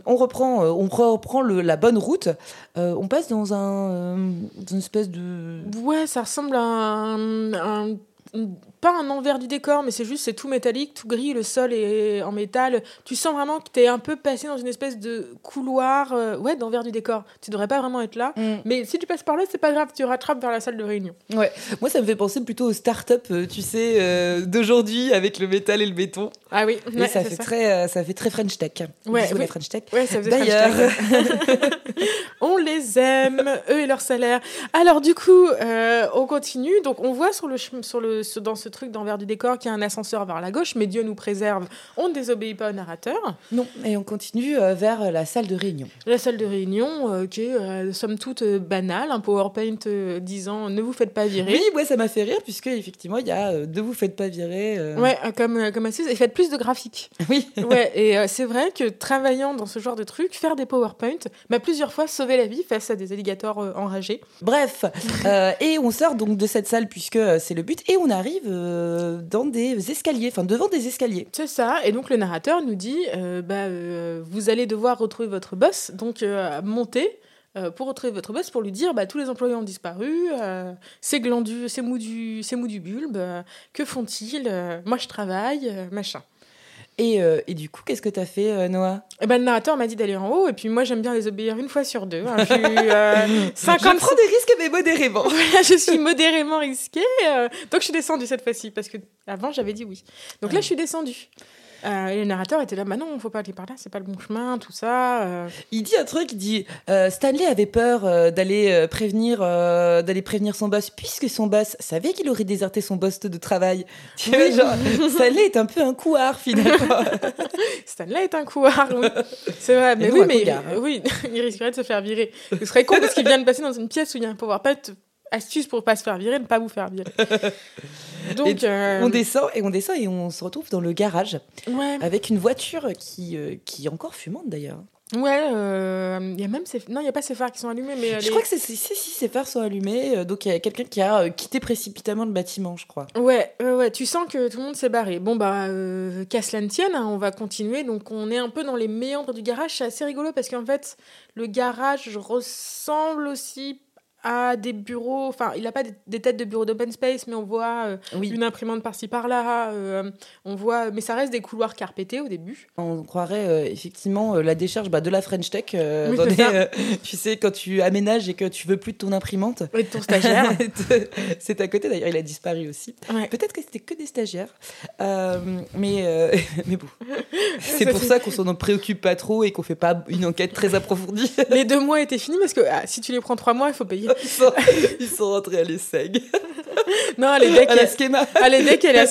on reprend, on reprend le- la bonne route. On passe dans un, dans une espèce de. Ouais, ça ressemble à un, un- pas un envers du décor, mais c'est juste c'est tout métallique, tout gris, le sol est en métal. Tu sens vraiment que t'es un peu passé dans une espèce de couloir, euh, ouais, d'envers du décor. Tu devrais pas vraiment être là, mais si tu passes par là, c'est pas grave, tu rattrapes vers la salle de réunion. Ouais. Moi, ça me fait penser plutôt aux start-up, euh, tu sais, euh, d'aujourd'hui avec le métal et le béton. Ah oui, ouais, ça fait ça. très, euh, ça fait très French Tech. Ouais, oui. French Tech. Ouais, ça faisait D'ailleurs, [laughs] on les aime, eux et leur salaire. Alors du coup, on continue. Donc on voit sur le, sur le sur- dans ce truc d'envers du décor qu'il y a un ascenseur vers la gauche, mais Dieu nous préserve. On ne désobéit pas au narrateur. non, et on continue euh, vers la salle de réunion. La salle de réunion, euh, qui est euh, somme toute euh, banale, un PowerPoint disant ne vous faites pas virer. Oui, ouais, ça m'a fait rire puisque effectivement, il y a ne vous faites pas virer. Ouais, comme, comme astuce, et faites plus de graphiques. [laughs] Oui. Ouais, et c'est vrai que travaillant dans ce genre de truc, faire des PowerPoint m'a plusieurs fois sauvé la vie face à des alligators enragés. Bref, et on sort donc de cette salle puisque c'est le but et on arrive euh, dans des escaliers, enfin devant des escaliers. C'est ça, et donc le narrateur nous dit euh, bah, euh, vous allez devoir retrouver votre boss, donc montez. pour retrouver votre boss, pour lui dire bah, tous les employés ont disparu, c'est glandu, c'est mou du, mou du bulbe, que font-ils Moi je travaille, machin. Et, euh, et du coup, qu'est-ce que t'as fait, euh, Noah? Et ben, le narrateur m'a dit d'aller en haut, et puis moi j'aime bien les obéir une fois sur deux. hein. Je, suis, euh, 50 [laughs] Je prends des risques mais modérément. [laughs] je suis modérément risquée, donc je suis descendue cette fois-ci, parce que avant j'avais dit oui. Donc là je suis descendue. Euh, et le narrateur était là, bah non, faut pas aller par là, c'est pas le bon chemin, tout ça. euh. Il dit un truc, il dit euh, Stanley avait peur euh, d'aller prévenir d'aller prévenir son boss puisque son boss savait qu'il aurait déserté son poste de travail. Tu vois, genre, Stanley est un peu un couard finalement. [laughs] Stanley est un couard, oui. C'est vrai, mais oui, mais cougar, hein. oui, [laughs] il risquerait de se faire virer. Ce serait con parce qu'il vient de passer dans une pièce où il y a un PowerPoint. Astuce pour pas se faire virer, ne pas vous faire virer. [laughs] Donc, euh, On descend et on descend et on se retrouve dans le garage ouais, avec une voiture qui euh, qui est encore fumante d'ailleurs. ouais, euh, il y a même ces, non, il y a pas ces phares qui sont allumés, mais euh, Je les- crois que c'est si si ces phares sont allumés, euh, donc il y a quelqu'un qui a euh, quitté précipitamment le bâtiment, je crois. Ouais, ouais, ouais, tu sens que tout le monde s'est barré. Bon, bah, euh, qu'à cela ne tienne, hein, on va continuer. Donc, on est un peu dans les méandres du garage. C'est assez rigolo parce qu'en fait, le garage ressemble aussi à des bureaux. Enfin, il n'a pas des, des têtes de bureaux d'open space, mais on voit euh, Oui. une imprimante par-ci par-là. euh, on voit, mais ça reste des couloirs carpetés au début. On croirait euh, effectivement la décharge bah, de la French Tech. Oui, dans c'est des, ça. tu sais, quand tu aménages et que tu veux plus de ton imprimante. Et de ton stagiaire. [laughs] c'est à côté d'ailleurs, il a disparu aussi. Ouais. Peut-être que c'était que des stagiaires. Mais, [laughs] mais bon. [laughs] C'est pour ça qu'on s'en préoccupe pas trop et qu'on fait pas une enquête très approfondie. les deux mois étaient finis parce que ah, si tu les prends trois mois, il faut payer. Ils sont, ils sont rentrés à l'ESSEG, Non, les decks, à la. Ah, les decks et la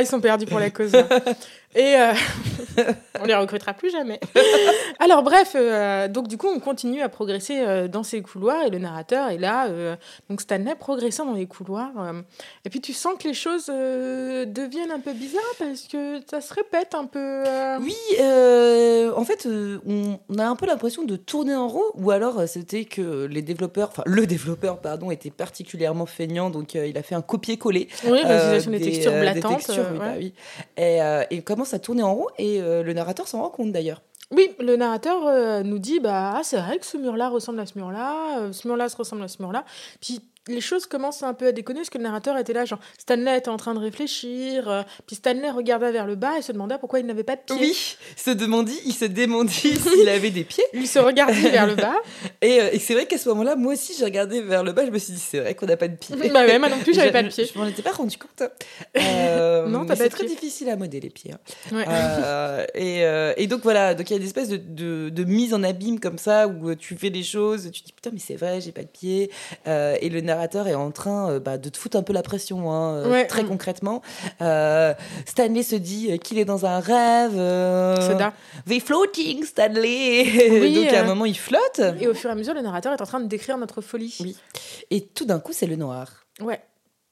ils sont perdus pour la cause. Et, euh, on les recrutera plus jamais. [laughs] Alors bref, euh, donc du coup on continue à progresser euh, dans ces couloirs et le narrateur est là, euh, donc Stanley progressant dans les couloirs. euh, et puis tu sens que les choses euh, deviennent un peu bizarres parce que ça se répète un peu. euh. Oui, euh, en fait, euh, on, on a un peu l'impression de tourner en rond, ou alors c'était que les développeurs, enfin le développeur, pardon, était particulièrement feignant, donc euh, il a fait un copier-coller. Oui, euh, l'utilisation des, textures des blatantes. textures, euh, oui, ouais. bah oui. Et, euh, et commence à tourner en rond, et euh, le narrateur s'en rend compte d'ailleurs. Oui, le narrateur euh, nous dit bah ah, c'est vrai que ce mur-là ressemble à ce mur-là, euh, ce mur-là se ressemble à ce mur-là. Puis les choses commencent un peu à déconner parce que le narrateur était là, genre Stanley était en train de réfléchir, euh, puis Stanley regardait vers le bas et se demandait pourquoi il n'avait pas de pieds. Oui, il se demandit, il se démendit [laughs] s'il avait des pieds. Il se regardait vers le bas. [laughs] Et, euh, et c'est vrai qu'à ce moment-là, moi aussi, j'ai regardé vers le bas, je me suis dit, c'est vrai qu'on n'a pas de pieds. bah ouais, moi non plus, j'avais pas de pieds. Je, je m'en étais pas rendu compte. [laughs] Euh, Non, t'as pas c'est très difficile à modeler les pieds. hein. Ouais. Et, et donc voilà, donc il y a des espèces de, de, de mise en abîme comme ça où tu fais des choses, tu te dis putain mais c'est vrai, j'ai pas de pieds. Et le narrateur est en train euh, bah, de te foutre un peu la pression, hein, euh, Ouais. très concrètement. Euh, Stanley se dit qu'il est dans un rêve. The floating Stanley. Oui, [laughs] donc à un moment il flotte. Et au fur et à mesure, le narrateur est en train de décrire notre folie. Oui. Et tout d'un coup c'est le noir. Ouais,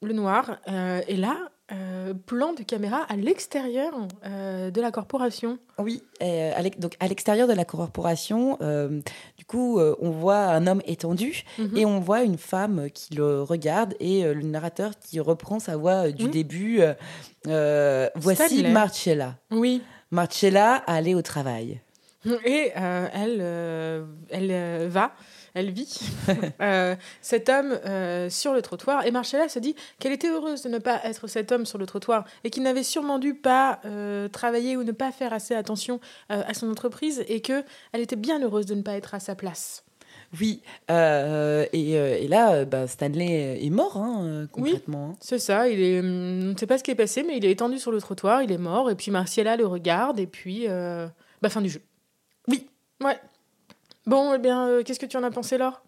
le noir. euh, et là, euh, plan de caméra à l'extérieur euh, de la corporation. Oui, euh, donc à l'extérieur de la corporation, du coup, on voit un homme étendu Mhm. et on voit une femme qui le regarde et le narrateur qui reprend sa voix du Oui. début. voici. Marcella. Oui. Marcella allait au travail. Et elle, elle va, elle vit [laughs] euh, cet homme euh, sur le trottoir. Et Marcella se dit qu'elle était heureuse de ne pas être cet homme sur le trottoir et qu'il n'avait sûrement dû pas euh, travailler ou ne pas faire assez attention à son entreprise et que elle était bien heureuse de ne pas être à sa place. Oui, euh, et, et là, bah, Stanley est mort, hein, euh, Oui. concrètement. hein. C'est ça, il est, hum, on ne sait pas ce qui est passé, mais il est étendu sur le trottoir, il est mort, et puis Marcella le regarde, et puis, euh, bah, fin du jeu. Oui. Ouais. Bon, eh bien, euh, qu'est-ce que tu en as pensé, Laure?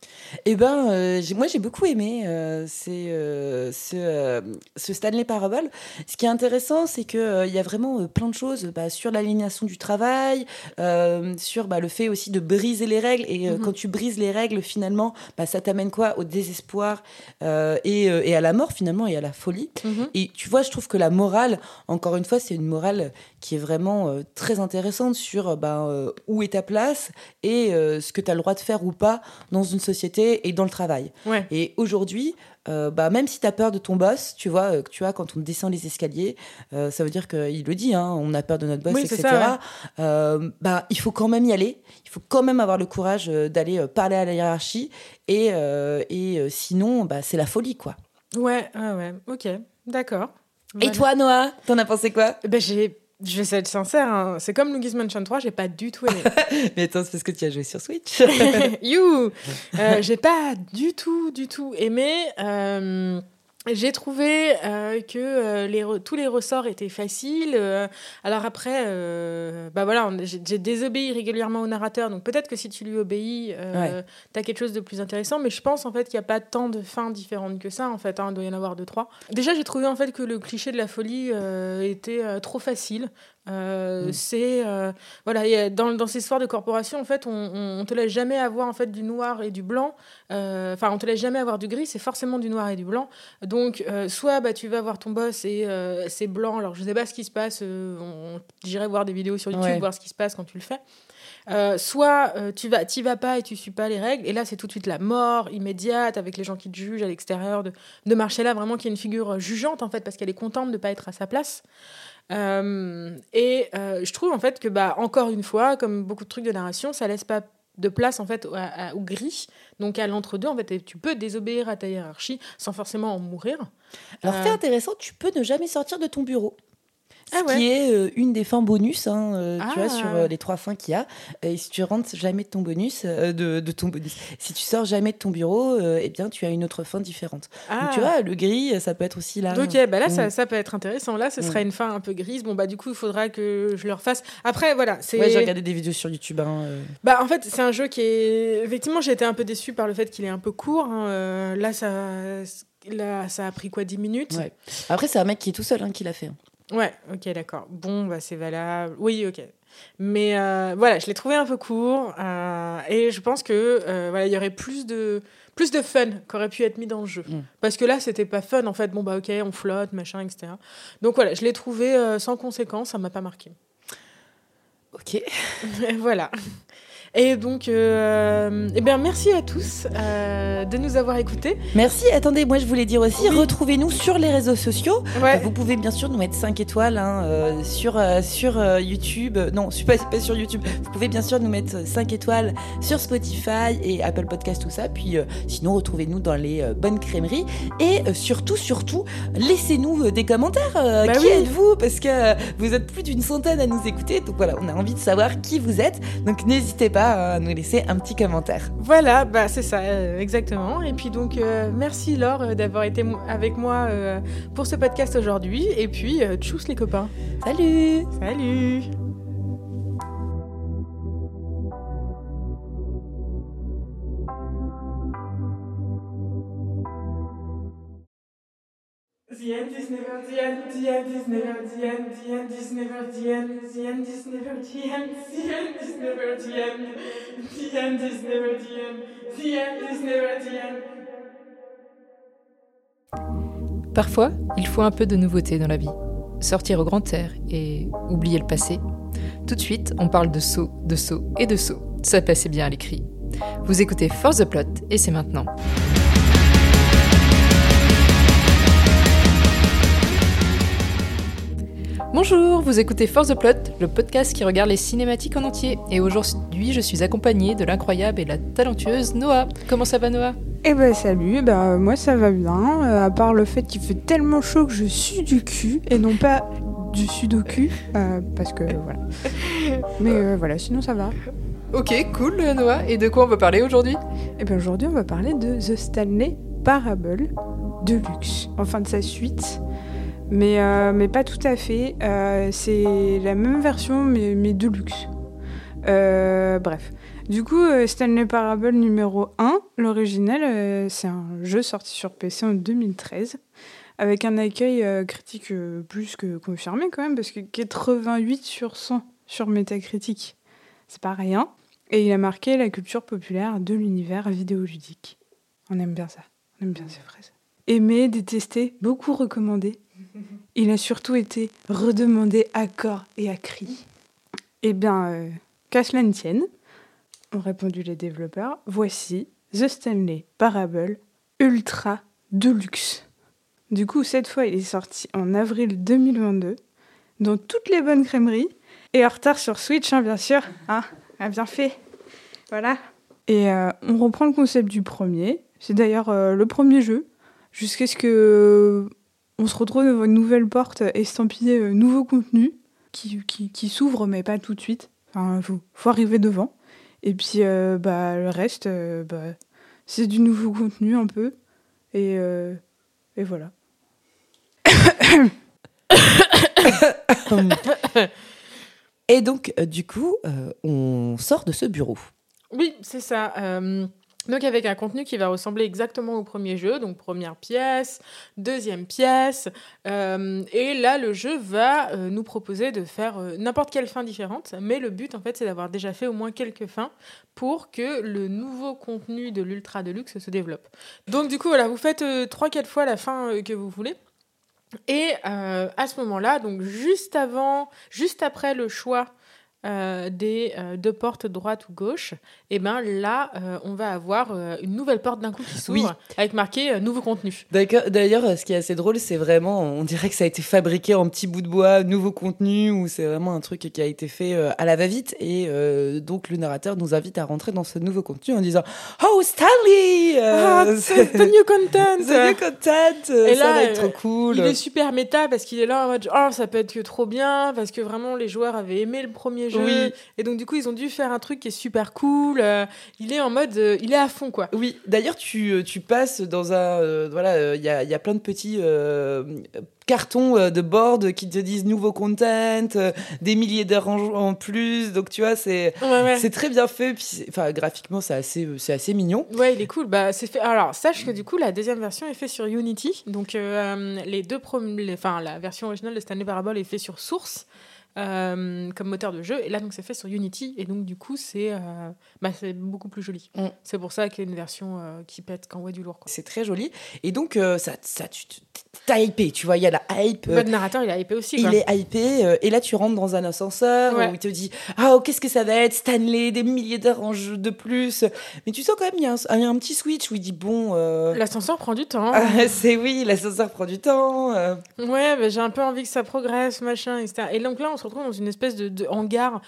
Eh ben, euh, moi j'ai beaucoup aimé euh, euh, ce, ce Stanley Parable. Ce qui est intéressant, c'est que euh, il y a vraiment plein de choses bah, sur l'aliénation du travail, sur bah, le fait aussi de briser les règles. Et Mhm. quand tu brises les règles, finalement, bah, ça t'amène quoi? Au désespoir et, et à la mort finalement et à la folie. Et tu vois, je trouve que la morale, encore une fois, c'est une morale qui est vraiment très intéressante sur où est ta place et ce que tu as le droit de faire ou pas dans une société et dans le travail. Ouais. Et aujourd'hui, euh, bah, même si tu as peur de ton boss, tu vois, euh, que tu vois, quand on descend les escaliers, euh, ça veut dire qu'il le dit, hein, on a peur de notre boss, Oui, etc. ça, bah, il faut quand même y aller, il faut quand même avoir le courage d'aller parler à la hiérarchie et, et sinon, bah, c'est la folie, quoi. Ouais, ouais, ouais, ok, d'accord. Et toi, Noah, t'en as pensé quoi? Eh ben, j'ai... Je vais être sincère, hein, c'est comme Luigi's Mansion 3, j'ai pas du tout aimé. [laughs] Mais attends, c'est parce que tu as joué sur Switch. [laughs] You [laughs] Euh, J'ai pas du tout, du tout aimé. Euh, j'ai trouvé euh, que euh, les tous les ressorts étaient faciles. euh, alors après, bah voilà, j'ai désobéi régulièrement au narrateur, donc peut-être que si tu lui obéis, euh, t'as quelque chose de plus intéressant. Mais je pense en fait qu'il n'y a pas tant de fins différentes que ça. En fait, hein, il doit y en avoir deux trois. Déjà, j'ai trouvé en fait que le cliché de la folie était trop facile. Euh, Mm. C'est euh, voilà, y dans, dans ces histoires de corporation, en fait, on, on, te laisse jamais avoir en fait du noir et du blanc. Euh, Enfin, on te laisse jamais avoir du gris. C'est forcément du noir et du blanc. Donc, euh, soit bah, tu vas voir ton boss et euh, c'est blanc. Alors, je sais pas ce qui se passe. euh, on, J'irai voir des vidéos sur YouTube, Ouais. voir ce qui se passe quand tu le fais. Euh, soit euh, tu vas, t'y vas pas et tu suis pas les règles. Et là, c'est tout de suite la mort immédiate avec les gens qui te jugent à l'extérieur de, de Marcella, vraiment qui est une figure euh, jugeante en fait, parce qu'elle est contente de pas être à sa place. Euh, et euh, je trouve en fait que, bah, encore une fois, comme beaucoup de trucs de narration, ça laisse pas de place en fait au, à- au gris, donc à l'entre-deux en fait, tu peux désobéir à ta hiérarchie sans forcément en mourir. Alors, Euh, fait intéressant, tu peux ne jamais sortir de ton bureau. Ah ouais. qui est euh, une des fins bonus, hein, euh, tu vois, Ah. sur euh, les trois fins qu'il y a. Et si tu rentres jamais de ton bonus, de, de ton bonus, si tu sors jamais de ton bureau, eh bien, tu as une autre fin différente. Donc, ah. tu vois, le gris, ça peut être aussi là. Ok, bah là, Mm. ça, ça peut être intéressant. Là, ce Mm. sera une fin un peu grise. Bon, bah, du coup, il faudra que je le refasse. Après, voilà, c'est. Ouais, j'ai regardé des vidéos sur YouTube. hein. Bah, en fait, c'est un jeu qui est. Effectivement, j'ai été un peu déçue par le fait qu'il est un peu court. hein. Là, ça. Là, ça a pris quoi 10 minutes? Ouais. Après, c'est un mec qui est tout seul hein, qui l'a fait. Ouais, ok, d'accord. Bon, bah, c'est valable. Oui, ok. Mais euh, voilà, je l'ai trouvé un peu court euh, et je pense que euh, voilà, il y aurait plus de plus de fun qu'aurait pu être mis dans le jeu. Mm. Parce que là, c'était pas fun en fait. Bon bah ok, on flotte, machin, etc. Donc voilà, je l'ai trouvé sans conséquence, ça m'a pas marqué. Ok. [laughs] voilà. Et donc, euh, eh bien, merci à tous euh, de nous avoir écoutés. Merci. Attendez, moi je voulais dire aussi, Oui. retrouvez-nous sur les réseaux sociaux. Ouais. Vous pouvez bien sûr nous mettre 5 étoiles hein, euh, sur, sur YouTube. Non, pas, pas sur YouTube. Vous pouvez bien sûr nous mettre 5 étoiles sur Spotify et Apple Podcast, tout ça. Puis sinon, retrouvez-nous dans les bonnes crèmeries. Et surtout, surtout, laissez-nous des commentaires. Bah qui oui. êtes-vous? Parce que vous êtes plus d'une centaine à nous écouter. Donc voilà, on a envie de savoir qui vous êtes. Donc n'hésitez pas euh, à nous laisser un petit commentaire. Voilà, bah, c'est ça, euh, exactement. Et puis donc, euh, merci Laure euh, d'avoir été avec moi euh, pour ce podcast aujourd'hui. Et puis, euh, tchuss les copains. Salut Salut The end is never the end, the end is never the end, the end is never the end, the end is never the end, the end is never the end, the end is never the end, the end is never the end. Parfois, il faut un peu de nouveauté dans la vie. Sortir au grand air et oublier le passé. Tout de suite, on parle de saut, de saut et de saut. Ça passait bien à l'écrit. Vous écoutez Force the Plot et c'est maintenant. Bonjour, vous écoutez Force the Plot, le podcast qui regarde les cinématiques en entier. Et aujourd'hui, je suis accompagnée de l'incroyable et la talentueuse Noah. Comment ça va, Noah? Eh ben salut, bah moi ça va bien, euh, à part le fait qu'il fait tellement chaud que je suis du cul et non pas du sudoku, euh, parce que voilà. [laughs] Mais euh, voilà, sinon ça va. Ok, cool, Noah. Et de quoi on va parler aujourd'hui? Et bien aujourd'hui on va parler de The Stanley Parable Deluxe, enfin de sa suite, mais, euh, mais pas tout à fait, euh, c'est la même version mais, mais Deluxe. Euh, bref. Du coup, Stanley Parable numéro 1, l'original, c'est un jeu sorti sur PC en 2013, avec un accueil critique plus que confirmé quand même, parce que 88 sur 100 sur Metacritic, c'est pas rien. Et il a marqué la culture populaire de l'univers vidéoludique. On aime bien ça, on aime bien ces phrases. Aimé, détesté, beaucoup recommandé. Il a surtout été redemandé à corps et à cri. Eh bien, euh, qu'à cela ne tienne, ont répondu les développeurs, voici The Stanley Parable Ultra Deluxe. Du coup, cette fois, il est sorti en avril 2022 dans toutes les bonnes crèmeries et en retard sur Switch, hein, bien sûr. Hein, ah, bien fait. Voilà. Et euh, on reprend le concept du premier. C'est d'ailleurs euh, le premier jeu jusqu'à ce que on se retrouve devant une nouvelle porte estampillée euh, nouveau contenu qui, qui, qui s'ouvre, mais pas tout de suite. Enfin, faut, faut arriver devant. Et puis, euh, bah, le reste, euh, bah, c'est du nouveau contenu un peu. Et, euh, et voilà. [coughs] Et donc, euh, du coup, euh, on sort de ce bureau. Oui, c'est ça. Euh, donc avec un contenu qui va ressembler exactement au premier jeu, donc première pièce, deuxième pièce, euh, et là le jeu va euh, nous proposer de faire euh, n'importe quelle fin différente, mais le but en fait c'est d'avoir déjà fait au moins quelques fins pour que le nouveau contenu de l'Ultra Deluxe se développe. Donc du coup voilà, vous faites euh, trois quatre fois la fin que vous voulez. Et à ce moment-là, donc juste avant, juste après le choix euh, des euh, deux portes droite ou gauche, et ben là, euh, on va avoir une nouvelle porte d'un coup qui s'ouvre Oui. avec marqué nouveau contenu. D'ailleurs, ce qui est assez drôle, c'est vraiment, on dirait que ça a été fabriqué en petits bouts de bois, nouveau contenu, ou c'est vraiment un truc qui a été fait à la va-vite. Et donc, le narrateur nous invite à rentrer dans ce nouveau contenu en disant Oh, Stanley Ah, [laughs] c'est the new content The new content Et Ça là, va être trop cool Il est super méta parce qu'il est là en mode oh ça peut être que trop bien parce que vraiment les joueurs avaient aimé le premier Oui. et donc du coup ils ont dû faire un truc qui est super cool. euh, il est en mode euh, il est à fond quoi. Oui, d'ailleurs, tu, euh, tu passes dans un. euh, voilà, il y, a, il y a plein de petits cartons de board qui te disent nouveau content, des milliers d'heures en, plus. Donc, tu vois, c'est. Ouais, ouais. C'est très bien fait, puis enfin graphiquement c'est assez, c'est assez mignon. Ouais, il est cool. Bah, c'est fait. Alors, sache que du coup, la deuxième version est faite sur Unity. Donc, euh, les deux les- enfin, la version originale de Stanley Parable est faite sur Source. Euh, comme moteur de jeu. Et là, donc, c'est fait sur Unity. Et donc, du coup, c'est euh, bah, beaucoup plus joli. Mm. C'est pour ça qu'il y a une version euh, qui pète quand voit du lourd. C'est très joli. Et donc, euh, ça, ça, tu t'as hypé, tu vois, il y a la hype. Votre narrateur, il a hypé aussi. il est hypé, et là tu rentres dans un ascenseur Ouais. où il te dit Ah, oh, qu'est-ce que ça va être? Stanley, des milliers d'heures en jeu de plus. Mais tu sens quand même, il y, a un- il y a un petit switch où il dit Bon, L'ascenseur prend du temps. ah, [laughs] c'est oui, l'ascenseur prend du temps. Ouais, bah, j'ai un peu envie que ça progresse, machin, etc. Et donc là, on se dans une espèce de hangar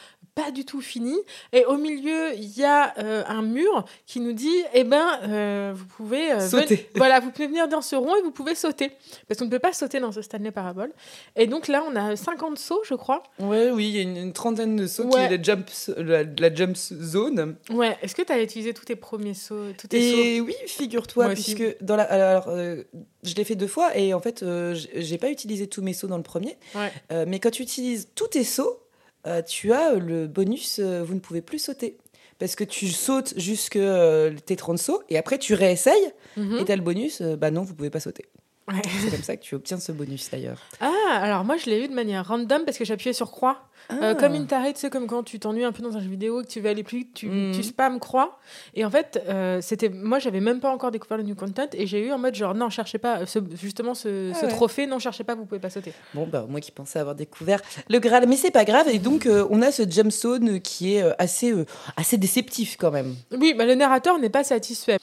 pas du tout fini. Et au milieu, il y a euh, un mur qui nous dit, eh ben, euh, vous pouvez... euh, Sauter. ven- [laughs] Voilà, vous pouvez venir dans ce rond et vous pouvez sauter. Parce qu'on ne peut pas sauter dans ce Stanley Parabole. Et donc là, on a 50 sauts, je crois. Ouais, oui, il y a une, une trentaine de sauts Ouais. qui est la jump, la, la jump zone. Ouais, est-ce que tu as utilisé tous tes premiers sauts tous tes sauts? Et oui, figure-toi, aussi. puisque dans la, alors, je l'ai fait deux fois et en fait, j'ai pas utilisé tous mes sauts dans le premier. Ouais. Mais quand tu utilises tous tes sauts, euh, tu as le bonus, euh, vous ne pouvez plus sauter. Parce que tu sautes jusque euh, tes 30 sauts et après tu réessayes Mhm. et tu as le bonus, euh, bah non, vous pouvez pas sauter. Ouais. C'est comme ça que tu obtiens ce bonus d'ailleurs. Ah, alors moi, je l'ai eu de manière random parce que j'appuyais sur croix. Euh, Ah. comme une tarée, tu sais, comme quand tu t'ennuies un peu dans un jeu vidéo, que tu veux aller plus vite, tu, tu spam croix. Et en fait, euh, c'était, moi, j'avais même pas encore découvert le new content et j'ai eu en mode genre, non, cherchez pas, euh, ce- justement, ce, Ah ce ouais. trophée, non, cherchez pas, vous pouvez pas sauter. Bon, bah, moi qui pensais avoir découvert le Graal, mais c'est pas grave. Et donc, euh, on a ce gemstone qui est assez, assez déceptif quand même. Oui, bah, le narrateur n'est pas satisfait.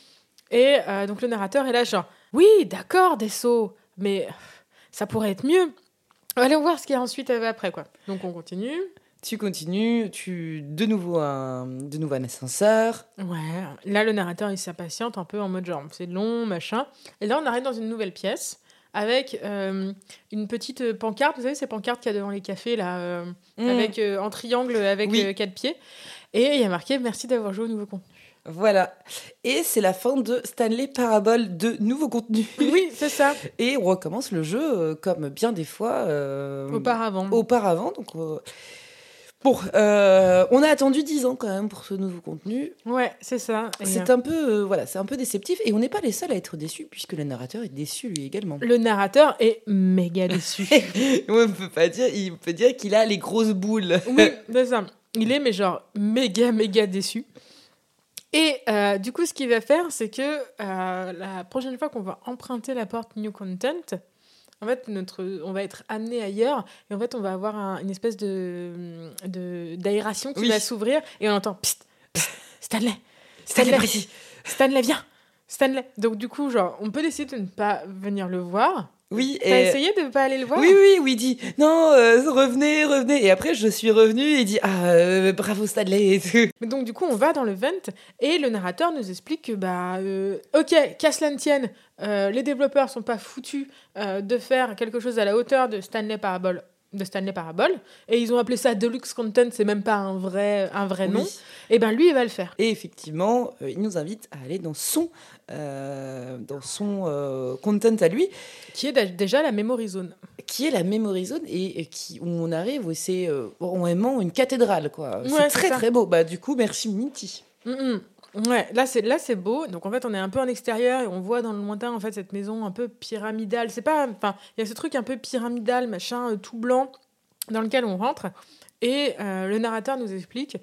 Et donc, le narrateur est là, genre, oui, d'accord, des sauts, mais ça pourrait être mieux. Allons voir ce qu'il y a ensuite euh, après, quoi. Donc, on continue. Tu continues, tu de nouveau un, de nouveau un ascenseur. Ouais, là le narrateur il s'impatiente un peu en mode genre c'est long, machin. Et là on arrive dans une nouvelle pièce avec euh, une petite pancarte, vous savez ces pancartes qu'il y a devant les cafés là, euh, Mm. avec euh, en triangle avec Oui. quatre pieds. Et il y a marqué merci d'avoir joué au nouveau contenu. Voilà. Et c'est la fin de Stanley Parable de nouveau contenu. [laughs] Oui, c'est ça. Et on recommence le jeu euh, comme bien des fois euh, Auparavant. auparavant. Donc, euh, bon, euh, on a attendu 10 ans quand même pour ce nouveau contenu. Ouais, c'est ça. Et, C'est euh, un peu, euh, voilà, c'est un peu déceptif et on n'est pas les seuls à être déçus puisque le narrateur est déçu lui également. Le narrateur est méga déçu. [laughs] on peut pas dire, il peut dire qu'il a les grosses boules. Oui, [laughs] c'est ça. Il est, mais genre, méga, méga déçu. Et euh, du coup, ce qu'il va faire, c'est que euh, la prochaine fois qu'on va emprunter la porte New Content, en fait, notre, on va être amené ailleurs et en fait, on va avoir un- une espèce de d'aération qui Oui. va s'ouvrir et on entend Psst, psst, Stanley, Stanley Stanley. Stanley, viens, Stanley. Donc, du coup, genre, on peut décider de ne pas venir le voir. Oui, T'as et... essayé de ne pas aller le voir Oui, oui, oui, il dit non, euh, revenez, revenez. Et après, je suis revenue et il dit ah, euh, bravo Stanley et tout. Donc du coup, on va dans le vent et le narrateur nous explique que bah euh, ok, qu'à cela ne tienne, les développeurs sont pas foutus de faire quelque chose à la hauteur de Stanley Parable de Stanley Parable et ils ont appelé ça Deluxe Content, c'est même pas un vrai un vrai nom. Et ben lui il va le faire. Et effectivement, euh, il nous invite à aller dans son, euh, dans son euh, content à lui, Qui est dé- déjà la memory zone. qui est la memory zone et, et qui, où on arrive, où c'est vraiment une cathédrale. quoi. Ouais, c'est très ça. très beau. Bah, du coup, merci Minty. Mm. Ouais, là c'est là c'est beau. Donc en fait, on est un peu en extérieur et on voit dans le lointain en fait cette maison un peu pyramidale. C'est pas enfin, il y a ce truc un peu pyramidal, machin euh, tout blanc dans lequel on rentre et euh, le narrateur nous explique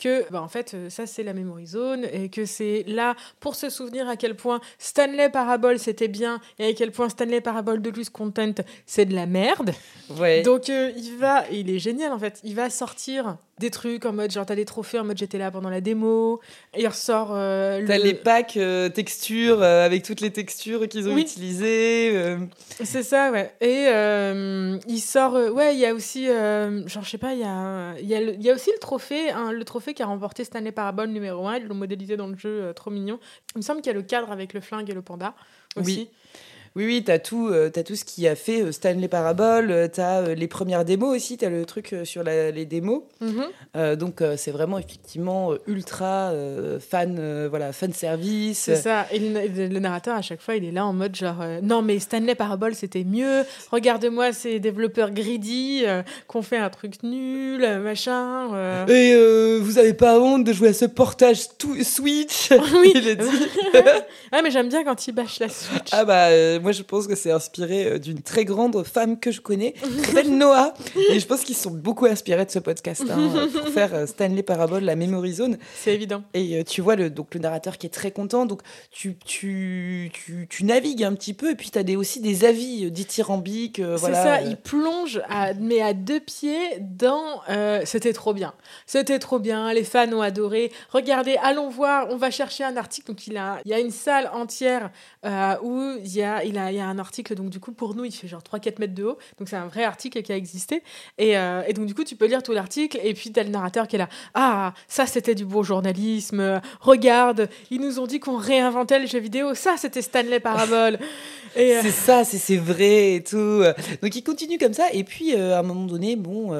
que bah, en fait euh, ça c'est la memory zone et que c'est là pour se souvenir à quel point Stanley Parable c'était bien et à quel point Stanley Parable Deluxe Content c'est de la merde. Ouais. Donc euh, il va, et il est génial en fait, il va sortir des trucs en mode genre t'as des trophées en mode j'étais là pendant la démo, et il ressort euh, T'as le- les packs euh, textures euh, avec toutes les textures qu'ils ont Oui. utilisées. C'est ça, ouais. Et il sort, ouais, il y a aussi, genre je sais pas, il y a, il y, a le- y a aussi le trophée, hein, le trophée qui a remporté Stanley Parable numéro 1, ils l'ont modélisé dans le jeu, euh, trop mignon. Il me semble qu'il y a le cadre avec le flingue et le panda aussi. Oui. Oui, oui, t'as tout, euh, t'as tout ce qui a fait euh, Stanley Parable, euh, t'as les premières démos aussi, t'as le truc sur la- les démos. Mhm. Donc c'est vraiment effectivement ultra fan, voilà, fan service. C'est ça. Et le, narrateur, à chaque fois, il est là en mode genre Non, mais Stanley Parable, c'était mieux. Regarde-moi ces développeurs greedy qu'on fait un truc nul, machin. Et vous avez pas honte de jouer à ce portage tout Switch? [laughs] Oui. Il a dit. [laughs] ah, mais j'aime bien quand il bâche la Switch. Ah bah moi, je pense que c'est inspiré euh, d'une très grande femme que je connais, qui s'appelle Noah. Et je pense qu'ils sont beaucoup inspirés de ce podcast hein, [laughs] pour faire euh, Stanley Parable, la Memory Zone. C'est évident. Et euh, tu vois le, donc, le narrateur qui est très content. Donc, tu, tu, tu, tu navigues un petit peu. Et puis, tu as des, aussi des avis dithyrambiques. euh, C'est ça, il plonge, à, mais à deux pieds dans. euh, C'était trop bien. C'était trop bien. Les fans ont adoré. Regardez, allons voir. On va chercher un article. Donc il a, il y a une salle entière euh, où il y a, il a, il y a un article. Donc du coup pour nous, il fait genre 3-4 mètres de haut. Donc c'est un vrai article qui a existé. Et, euh, et donc du coup tu peux lire tout l'article. Et puis t'as le narrateur qui est là. Ah, ça c'était du beau journalisme. Regarde, ils nous ont dit qu'on réinventait le jeu vidéo. Ça c'était Stanley Parable. [laughs] Et euh, C'est ça, c'est c'est vrai et tout. Donc il continue comme ça et puis euh, à un moment donné, bon,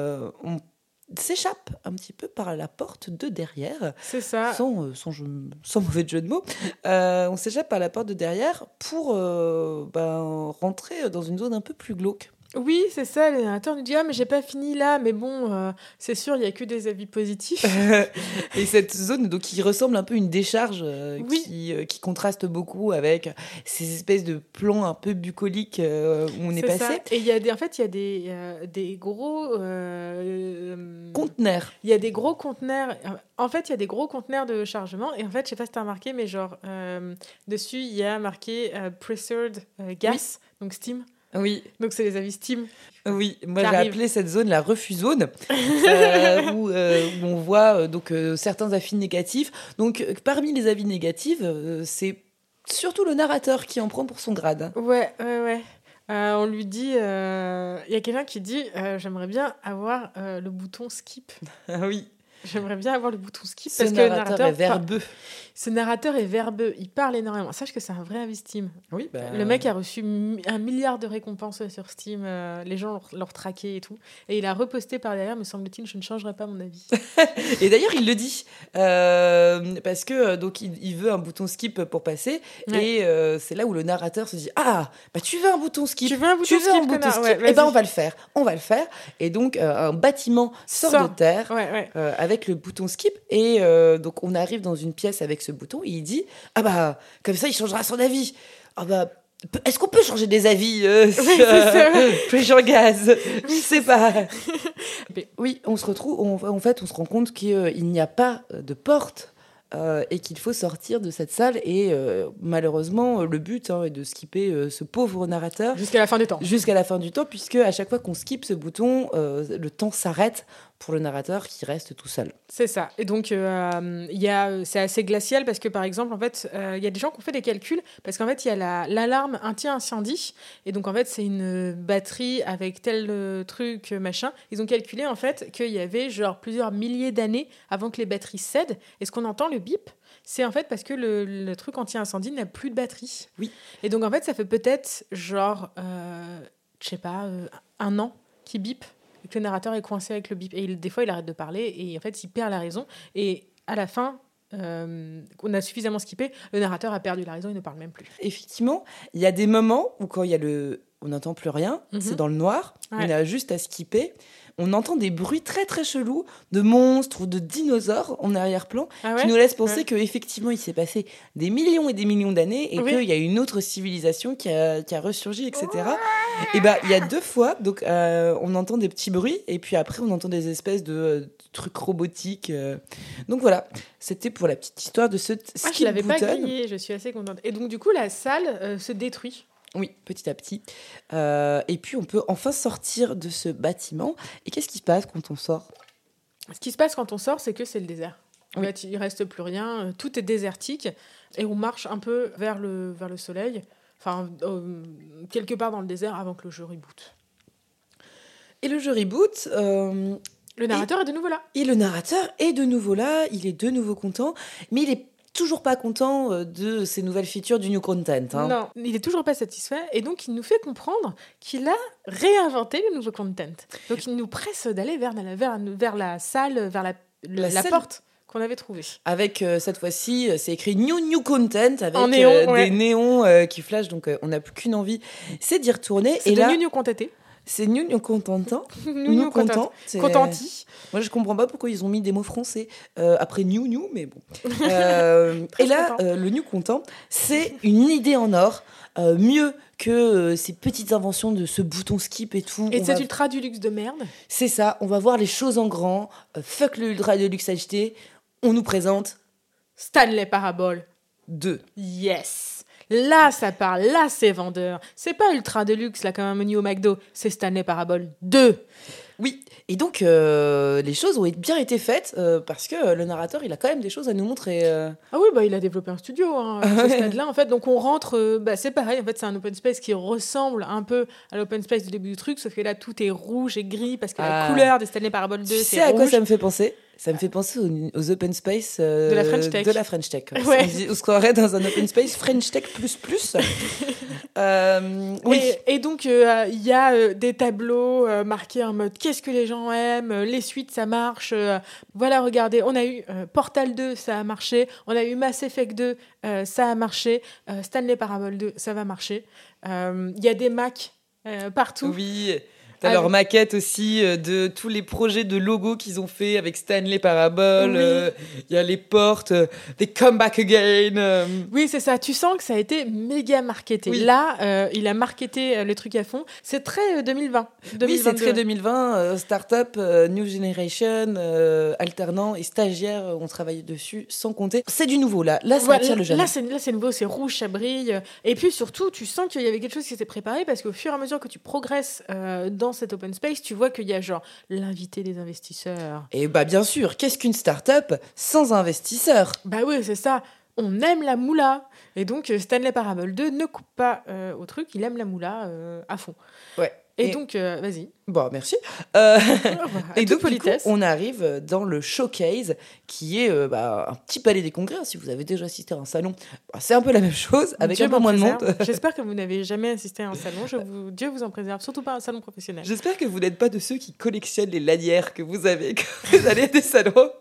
on s'échappe un petit peu par la porte de derrière, c'est ça. sans, euh, sans, jeu- sans mauvais jeu de mots. Euh, on s'échappe par la porte de derrière pour euh, ben, rentrer dans une zone un peu plus glauque. Oui, c'est ça. Le narrateur nous dit Ah, mais j'ai pas fini là, mais bon, euh, c'est sûr, il y a que des avis positifs. [laughs] et cette zone, donc, qui ressemble un peu à une décharge, euh, Oui. qui, euh, qui contraste beaucoup avec ces espèces de plans un peu bucoliques où on est, C'est ça. passé. Et il y a des, en fait, il y a des, des gros. euh, Conteneur. Il y a des gros conteneurs. En fait, il y a des gros conteneurs de chargement. Et en fait, je sais pas si tu as remarqué, mais genre, dessus, il y a marqué Pressured Gas, donc Steam. Oui, Donc, c'est les avis Steam. Oui, moi j'ai appelé cette zone la refus-zone, [laughs] euh, où, euh, où on voit euh, donc euh, certains avis négatifs. Donc euh, parmi les avis négatifs, euh, c'est surtout le narrateur qui en prend pour son grade. Ouais, ouais, ouais. Euh, on lui dit. euh, Il y a quelqu'un qui dit euh, J'aimerais bien avoir euh, le bouton skip. [laughs] Ah oui, J'aimerais bien avoir le bouton skip ce parce que le narrateur, est verbeux. Ce narrateur est verbeux, il parle énormément. Sache que c'est un vrai avis Steam. Oui, bah, Le mec a reçu un milliard de récompenses sur Steam, euh, les gens l'ont- traqué et tout. Et il a reposté par derrière, me semble-t-il, je ne changerai pas mon avis. [laughs] Et d'ailleurs, il le dit euh, parce que euh, donc il, il veut un bouton skip pour passer, Ouais. et euh, c'est là où le narrateur se dit ah bah tu veux un bouton skip. Tu veux un bouton Tu veux skip, un bouton connard skip Ouais, Eh ben on va le faire, on va le faire. Et donc euh, un bâtiment sort Sort. de terre. Ouais, euh, avec le bouton skip et euh, donc on arrive dans une pièce avec ce bouton et il dit ah bah comme ça il changera son avis ah bah est-ce qu'on peut changer des avis euh, sur euh, Pressure Gas Je sais pas. [laughs] Mais- oui, on se retrouve, on- en fait, on se rend compte qu'il n'y a pas de porte euh, et qu'il faut sortir de cette salle. Et euh, malheureusement, le but hein, est de skipper euh, ce pauvre narrateur Jusqu'à la fin des temps. jusqu'à la fin du temps, puisque à chaque fois qu'on skip ce bouton, euh, le temps s'arrête pour le narrateur qui reste tout seul. C'est ça. Et donc, euh, y a, c'est assez glacial parce que, par exemple, en fait, euh, il y a des gens qui ont fait des calculs parce qu'en fait, il y a la- l'alarme anti-incendie. Et donc, en fait, c'est une batterie avec tel euh, truc, euh, machin. Ils ont calculé, en fait, qu'il y avait genre plusieurs milliers d'années avant que les batteries cèdent. Et ce qu'on entend, le bip, c'est en fait parce que le, le truc anti-incendie n'a plus de batterie. Oui. Et donc, en fait, ça fait peut-être genre, euh, je sais pas, euh, un an qui bip que le narrateur est coincé avec le bip. Et il- des fois, il arrête de parler et en fait, il perd la raison. Et à la fin, euh, on a suffisamment skippé, le narrateur a perdu la raison, il ne parle même plus. Effectivement, il y a des moments où quand il y a le, on n'entend plus rien, Mhm. c'est dans le noir, Ouais. on a juste à skipper. On entend des bruits très très chelous de monstres ou de dinosaures en arrière-plan Ah qui nous laissent penser Ouais. qu'effectivement il s'est passé des millions et des millions d'années et Oui. qu'il y a une autre civilisation qui a, qui a ressurgi, etc. Et bah il y a deux fois, donc euh, on entend des petits bruits et puis après on entend des espèces de, trucs robotiques. euh. Donc voilà, c'était pour la petite histoire de ce Ah, je l'avais pas grillé, je suis assez contente. Et donc, du coup, la salle euh, se détruit. Oui, petit à petit. Euh, et puis on peut enfin sortir de ce bâtiment. Et qu'est-ce qui se passe quand on sort? Ce qui se passe quand on sort, c'est que c'est le désert. En Oui. fait, il reste plus rien, euh, tout est désertique et on marche un peu vers le, vers le soleil, enfin, euh, quelque part dans le désert avant que le jeu reboot. Et le jeu reboot, euh, Le narrateur est de nouveau là. et le narrateur est de nouveau là, il est de nouveau content, mais il est toujours pas content euh, de ces nouvelles features du new content. hein. Non, il est toujours pas satisfait et donc il nous fait comprendre qu'il a réinventé le nouveau content. Donc il nous presse d'aller vers, la- vers, vers la salle, vers la, La la, salle. porte qu'on avait trouvée. Avec euh, cette fois-ci, euh, c'est écrit New New Content avec En néon, euh, ouais. des néons qui flashent, donc on n'a plus qu'une envie, c'est d'y retourner. C'est Et de là, New New Contenté. C'est New New Contentant. Nous, [laughs] nous, content. Content. c'est- Contanti. Moi, je comprends pas pourquoi ils ont mis des mots français euh, après New New, mais bon. [laughs] Euh, et là, euh, le New Content, c'est une idée en or, mieux que ces petites inventions de ce bouton skip et tout. Et va- ultra du luxe de merde. C'est ça, on va voir les choses en grand. Fuck le Ultra Deluxe HD. On nous présente Stanley Parabole. deux. Yes. Là, ça parle. Là, c'est vendeur. C'est pas ultra de luxe, là, comme un menu au McDo. C'est Stanley Parabole 2. Oui, et donc euh, les choses ont bien été faites euh, parce que le narrateur, il a quand même des choses à nous montrer. euh. Ah oui, bah, il a développé un studio hein, à [laughs] ce stade-là. En fait, donc on rentre, bah, c'est pareil. En fait, c'est un open space qui ressemble un peu à l'open space du début du truc, sauf que là, tout est rouge et gris parce que la Ah. couleur de Stanley Parabole 2, Tu c'est sais à quoi ça me fait penser? Ça me fait penser aux, aux open space euh, De la French Tech. De la French Tech. ouais. [laughs] On, se croirait dans un open space French Tech plus plus. [laughs] Euh, oui. Et, et donc, euh, il y a des tableaux marqués en mode qu'est-ce que les gens aiment, les suites, ça marche. voilà, regardez, on a eu Portal 2, ça a marché. On a eu Mass Effect 2, euh, ça a marché. Stanley Parable 2, ça va marcher. Il y a des Mac euh, partout. Oui. T'as Ah, leur oui. maquette aussi euh, de tous les projets de logos qu'ils ont fait avec Stanley Parabole. Oui. euh, Il y a les portes, euh, des Come Back Again. euh, Oui, c'est ça. Tu sens que ça a été méga marketé. Oui. Là, euh, il a marketé euh, le truc à fond. C'est très euh, 2020. Oui, c'est 2022. très 2020. euh, Startup, euh, New Generation, euh, alternants et stagiaires euh, ont travaillé dessus sans compter. C'est du nouveau là. Là, ça attire le jeune. là, c'est là, c'est nouveau, c'est rouge, ça brille. Et puis surtout, tu sens qu'il y avait quelque chose qui s'est préparé parce qu'au fur et à mesure que tu progresses euh, dans cet open space, tu vois qu'il y a genre l'invité des investisseurs. Et bah bien sûr, qu'est-ce qu'une startup sans investisseurs? Bah oui, c'est ça. On aime la moula. Et donc, euh, Stanley Parable 2 ne coupe pas euh, au truc, il aime la moula euh, à fond. Ouais. Et, Et- donc, euh, vas-y. Bon, merci. Euh, [laughs] et donc, coup, politesse. on arrive dans le showcase, qui est euh, bah, un petit palais des congrès. Si vous avez déjà assisté à un salon, bah, c'est un peu la même chose, avec Dieu un peu moins de monde. [laughs] J'espère que vous n'avez jamais assisté à un salon. Je vous... Dieu vous en préserve, surtout pas un salon professionnel. J'espère que vous n'êtes pas de ceux qui collectionnent les lanières que vous avez quand vous [laughs] allez à des salons.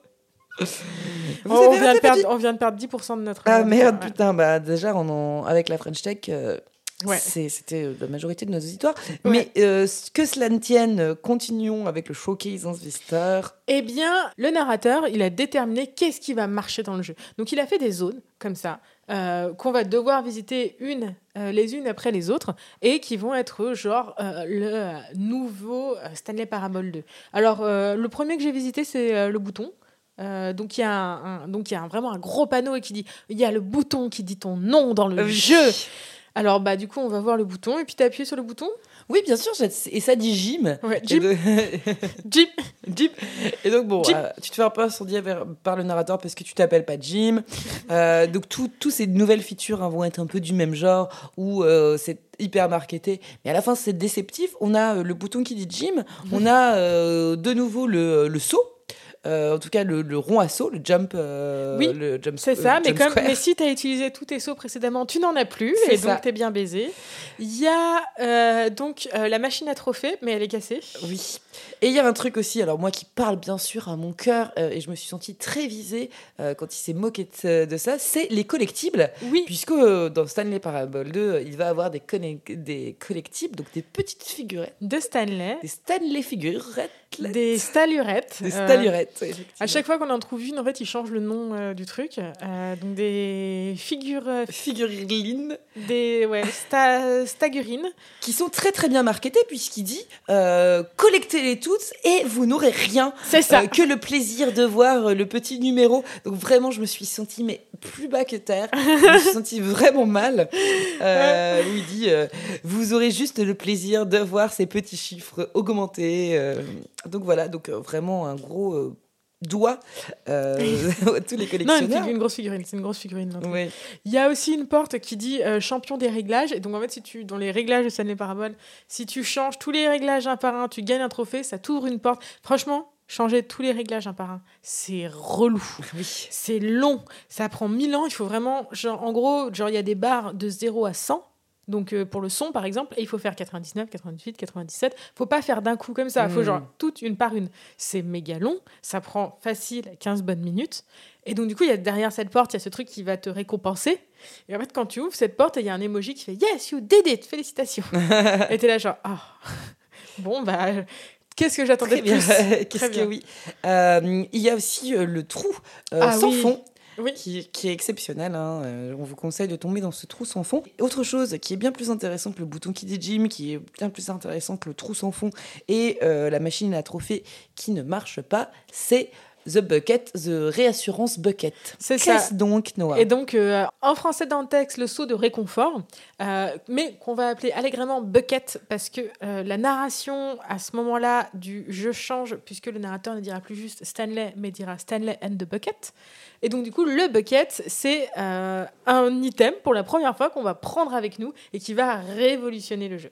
Vous on, vient de perdre, petit- on vient de perdre 10% de notre. Ah merde, Ouais. putain, bah déjà, on en- avec la French Tech, euh, Ouais. c'était euh, la majorité de nos auditoires. Ouais. Mais euh, que cela ne tienne, euh, continuons avec le showcase Investor. Eh bien, le narrateur, il a déterminé qu'est-ce qui va marcher dans le jeu. Donc, il a fait des zones comme ça, euh, qu'on va devoir visiter une, euh, les unes après les autres, et qui vont être genre euh, le nouveau Stanley Parable 2. Alors, le premier que j'ai visité, c'est le bouton. Donc il y a un, un- donc il y a un- vraiment un gros panneau qui dit il y a le bouton qui dit ton nom dans le jeu. Alors bah du coup on va voir le bouton et puis tu appuies sur le bouton. Oui, bien sûr, et ça dit gym. Ouais, Jeep, de-. [laughs] Et donc, bon, euh, tu te fais un peu incendier vers- par le narrateur parce que tu t'appelles pas Jim. Euh, donc, tout- tous ces nouvelles features hein, vont être un peu du même genre où euh, c'est hyper marketé. Mais à la fin, c'est déceptif. On a le bouton qui dit Jim. On a de nouveau le, le saut. Euh, en tout cas, le, le rond à saut, le jump. euh, Oui, le jump C'est euh, ça, mais, jump comme, mais si tu as utilisé tous tes sauts précédemment, tu n'en as plus, et ça. donc t'es bien baisé. Il y a euh, donc euh, la machine à trophées, mais elle est cassée. Oui. Et il y a un truc aussi, alors moi qui parle bien sûr à mon cœur, euh, et je me suis sentie très visée euh, quand il s'est moqué de, de ça, c'est les collectibles. Oui, Puisque euh, dans Stanley Parable 2, euh, il va avoir des, des collectibles, donc des petites figurettes, de Stanley, des Stanley figurettes, des stalurettes. des euh, stalurettes. effectivement. à chaque fois qu'on en trouve une, en fait, ils changent le nom euh, du truc. Euh, donc des figures, euh, figurines des ouais, sta- stagurines. qui sont très très bien marketées puisqu'il dit euh, collectez-les toutes et vous n'aurez rien C'est ça. euh, que le plaisir de voir euh, le petit numéro. Donc vraiment, je me suis sentie mais plus bas que terre. je me suis [laughs] sentie vraiment mal. Euh, où il dit euh, vous aurez juste le plaisir de voir ces petits chiffres augmenter. euh. Donc voilà, donc euh, vraiment un gros euh, doigt euh, [laughs] à tous les non, une, collectionneurs. figu- une grosse figurine. C'est une grosse figurine. Il y a aussi une porte qui dit euh, champion des réglages. Et donc, en fait, si tu, dans les réglages de Stanley Parable, si tu changes tous les réglages un par un, tu gagnes un trophée, ça t'ouvre une porte. Franchement, changer tous les réglages un par un, c'est relou. [laughs] Oui. C'est long. Ça prend 1000 ans. Il faut vraiment, genre, en gros, genre, il y a des barres de 0 à 100. Donc, euh, pour le son, par exemple, et il faut faire 99, 98, 97. Faut pas faire d'un coup comme ça. Il faut Mm. genre toute une par une. C'est méga long. Ça prend facile 15 bonnes minutes. Et donc, du coup, il y a derrière cette porte, il y a ce truc qui va te récompenser. Et en fait, quand tu ouvres cette porte, il y a un emoji qui fait Yes, you did it, félicitations. [laughs] et t'es là, genre, ah, Bon, bah, qu'est-ce que j'attendais de plus? [laughs] Qu'est-ce que oui. Euh, il y a aussi euh, le trou euh, Ah sans oui. fond. Qui, est exceptionnel, hein. Euh, on vous conseille de tomber dans ce trou sans fond. Autre chose qui est bien plus intéressant que le bouton qui dit Jim, qui est bien plus intéressant que le trou sans fond et euh, la machine à trophée qui ne marche pas, c'est The Bucket, The Réassurance Bucket. C'est ça. Qu'est-ce donc, Noah? Et donc, euh, en français dans le texte, le saut de réconfort, euh, mais qu'on va appeler allègrement bucket, parce que euh, la narration, à ce moment-là, du jeu change, puisque le narrateur ne dira plus juste Stanley, mais dira Stanley and the bucket. Et donc, du coup, le bucket, c'est euh, un item, pour la première fois, qu'on va prendre avec nous et qui va révolutionner le jeu.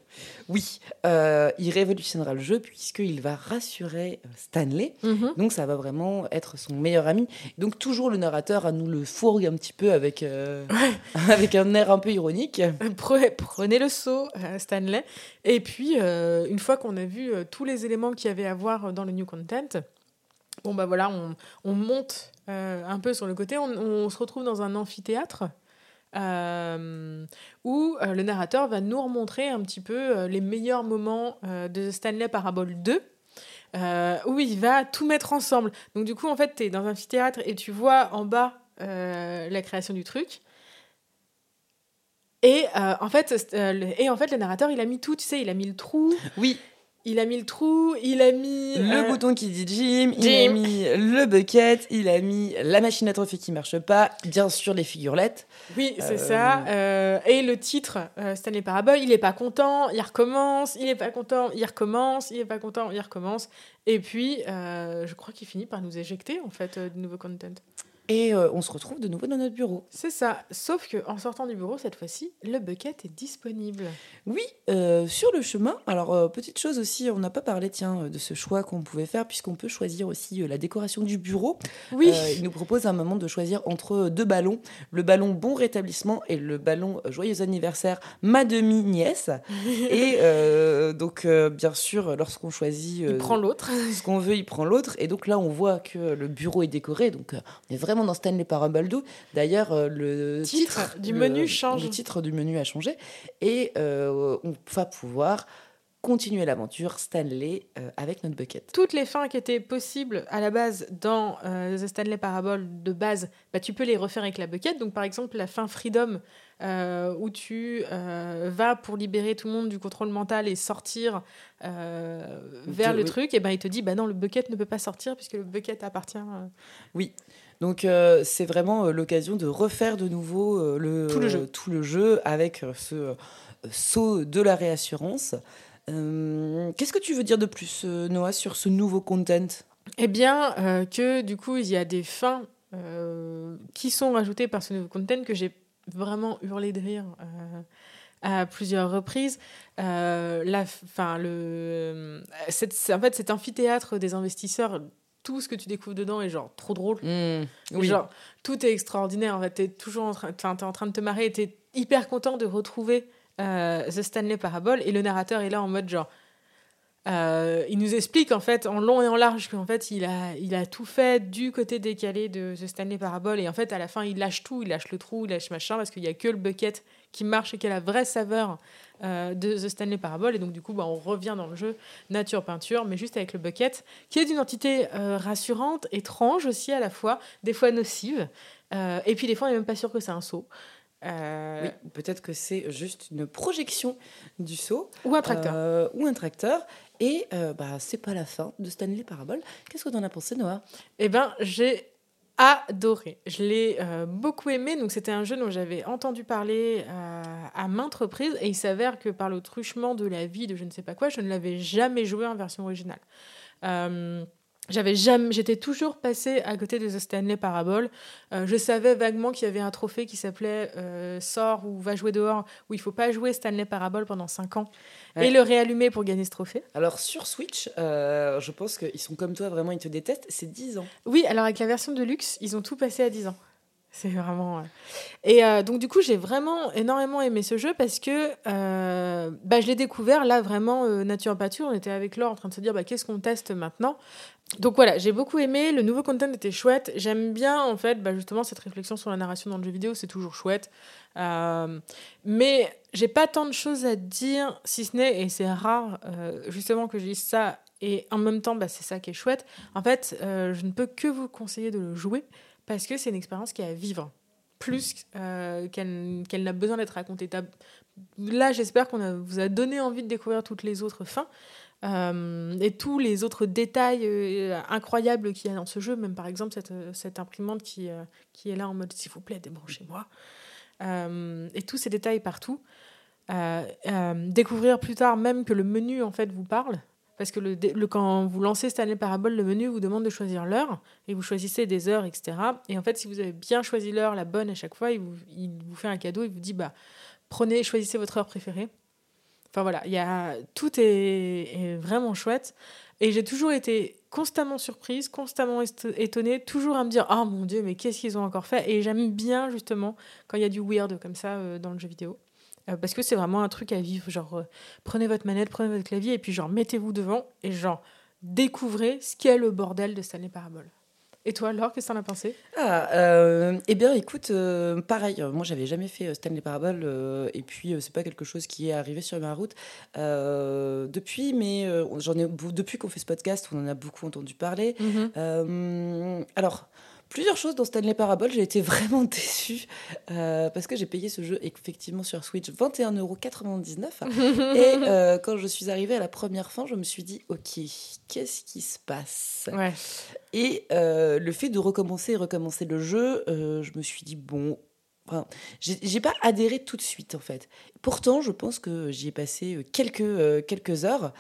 Oui, euh, il révolutionnera le jeu puisqu'il va rassurer Stanley. Donc ça va vraiment être son meilleur ami. Donc toujours le narrateur à nous le fourgue un petit peu avec, euh, [laughs] avec un air un peu ironique. Pre- Prenez le saut, euh, Stanley. Et puis, euh, une fois qu'on a vu tous les éléments qu'il y avait à voir dans le new content, bon bah voilà, on, on monte euh, un peu sur le côté. On, on se retrouve dans un amphithéâtre euh, où euh, le narrateur va nous remontrer un petit peu euh, les meilleurs moments de Stanley Parable 2. Euh, où il va tout mettre ensemble. Donc du coup, en fait, tu es dans un amphithéâtre et tu vois en bas euh, la création du truc. Et, euh, en fait, euh, et en fait, le narrateur, il a mis tout, tu sais, il a mis le trou, Oui, il a mis le trou, il a mis... le euh, bouton qui dit Jim, il a mis le bucket, il a mis la machine à trophée qui marche pas, bien sûr les figurettes. Oui, c'est Euh, ça. Euh, et le titre, Stanley Parable, il est pas content, il recommence, il est pas content, il recommence, il est pas content, il recommence. Et puis, je crois qu'il finit par nous éjecter, en fait, de nouveau content. Et euh, on se retrouve de nouveau dans notre bureau. C'est ça. Sauf que en sortant du bureau, cette fois-ci, le bucket est disponible. Oui, euh, sur le chemin. Alors, euh, petite chose aussi, on n'a pas parlé, tiens, de ce choix qu'on pouvait faire, puisqu'on peut choisir aussi la décoration du bureau. Oui. Il nous propose à un moment de choisir entre deux ballons, le ballon bon rétablissement et le ballon joyeux anniversaire ma demi-nièce. [laughs] et euh, donc, bien sûr, lorsqu'on choisit il prend l'autre. ce qu'on veut, il prend l'autre. Et donc là, on voit que le bureau est décoré. Donc, on est vraiment dans Stanley Parable 2. D'ailleurs, euh, le Titre titre, du le- menu change. Le titre du menu a changé. Et euh, on va pouvoir continuer l'aventure Stanley euh, avec notre bucket. toutes les fins qui étaient possibles à la base dans euh, The Stanley Parable de base, bah, tu peux les refaire avec la bucket. Donc, par exemple, la fin Freedom, euh, où tu vas pour libérer tout le monde du contrôle mental et sortir vers le oui. truc, et ben il te dit bah non, le bucket ne peut pas sortir puisque le bucket appartient. euh, Donc, euh, c'est vraiment euh, l'occasion de refaire de nouveau euh, le, Tout le jeu. tout le jeu avec ce saut de la réassurance. Qu'est-ce que tu veux dire de plus, Noah, sur ce nouveau content? Eh bien, que du coup, il y a des fins qui sont rajoutées par ce nouveau content que j'ai vraiment hurlé de rire à plusieurs reprises. Euh, la, fin, le, cette- en fait, cet amphithéâtre des investisseurs, tout ce que tu découvres dedans est genre trop drôle. Oui. Genre, tout est extraordinaire. En fait, t'es toujours en train, en train de te marrer, t'es hyper content de retrouver euh, The Stanley Parable et le narrateur est là en mode genre. Euh, il nous explique en fait en long et en large qu'en fait il a, il a tout fait du côté décalé de The Stanley Parable et en fait à la fin il lâche tout, il lâche le trou, il lâche machin parce qu'il y a que le bucket qui marche et qui a la vraie saveur euh, de The Stanley Parable et donc du coup bah, on revient dans le jeu nature peinture mais juste avec le bucket qui est d'une entité euh, rassurante, étrange aussi à la fois, des fois nocive et puis des fois on n'est même pas sûr que c'est un saut. Euh, Oui, peut-être que c'est juste une projection du saut. Ou un tracteur. euh, ou un tracteur. Et euh, bah, c'est pas la fin de Stanley Parable. Qu'est-ce que t'en as pensé, Noah? Eh ben, j'ai adoré. Je l'ai euh, beaucoup aimé. Donc, c'était un jeu dont j'avais entendu parler euh, à maintes reprises. Et il s'avère que par le truchement de la vie de je ne sais pas quoi, je ne l'avais jamais joué en version originale. J'avais jamais, j'étais toujours passée à côté de The Stanley Parable. Euh, je savais vaguement qu'il y avait un trophée qui s'appelait euh, Sors ou Va jouer dehors, où il faut pas jouer Stanley Parable pendant 5 ans Ouais. et le réallumer pour gagner ce trophée. Alors, sur Switch, euh, je pense qu'ils sont comme toi, vraiment, ils te détestent. C'est 10 ans. Oui, alors avec la version de luxe, ils ont tout passé à 10 ans. C'est vraiment. Et euh, donc, du coup, j'ai vraiment énormément aimé ce jeu parce que euh, bah, je l'ai découvert là vraiment euh, nature pâture. On était avec Laure en train de se dire bah, qu'est-ce qu'on teste maintenant? Donc voilà, j'ai beaucoup aimé. Le nouveau content était chouette. J'aime bien en fait bah, justement cette réflexion sur la narration dans le jeu vidéo. C'est toujours chouette. Euh, mais j'ai pas tant de choses à dire, si ce n'est, et c'est rare euh, justement que je dise ça, et en même temps, bah, c'est ça qui est chouette. En fait, euh, je ne peux que vous conseiller de le jouer parce que c'est une expérience qui est à vivre, plus qu'elle n'a besoin d'être racontée. Là, j'espère qu'on vous a donné envie de découvrir toutes les autres fins. Euh, et tous les autres détails euh, incroyables qu'il y a dans ce jeu, même par exemple cette, euh, imprimante qui, est là en mode s'il vous plaît, débranchez-moi. Et tous ces détails partout. Découvrir plus tard même que le menu en fait vous parle. Parce que quand vous lancez Stanley Parable, le menu vous demande de choisir l'heure et vous choisissez des heures, etc. Et en fait, si vous avez bien choisi l'heure, la bonne à chaque fois, il vous, il vous fait un cadeau, il vous dit bah, prenez, choisissez votre heure préférée. Enfin voilà, il y a, tout est, vraiment chouette. Et j'ai toujours été constamment surprise, constamment étonnée, toujours à me dire Ah mon Dieu, mais qu'est-ce qu'ils ont encore fait? Et j'aime bien justement quand il y a du weird comme ça euh, dans le jeu vidéo. Euh, parce que c'est vraiment un truc à vivre. Genre, euh, prenez votre manette, prenez votre clavier, et puis genre, mettez-vous devant et genre, découvrez ce qu'est le bordel de Stanley Parable. Et toi, Laure, qu'est-ce que t'en as pensé? Ah, euh, eh bien, écoute, euh, pareil, moi, j'avais jamais fait euh, Stanley Parable, euh, et puis c'est pas quelque chose qui est arrivé sur ma route depuis, mais j'en ai depuis qu'on fait ce podcast, on en a beaucoup entendu parler. Euh, alors. Plusieurs choses dans Stanley Parable, j'ai été vraiment [laughs] déçue euh, parce que j'ai payé ce jeu effectivement sur Switch 21,99€. [laughs] Et euh, quand je suis arrivée à la première fin, je me suis dit, ok, qu'est-ce qui se passe? Ouais. et euh, le fait de recommencer et recommencer le jeu, je me suis dit, bon, enfin, j'ai pas adhéré tout de suite en fait. Pourtant, je pense que j'y ai passé euh, quelques, euh, quelques heures,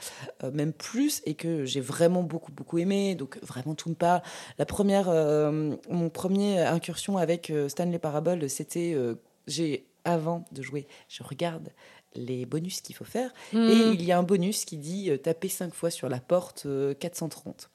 euh, même plus, et que j'ai vraiment beaucoup, beaucoup aimé. Donc, vraiment, tout me parle. La première, euh, mon premier incursion avec Stanley Parable, c'était, j'ai, avant de jouer, je regarde les bonus qu'il faut faire. Et Mhm. il y a un bonus qui dit euh, taper 5 fois sur la porte euh, 430.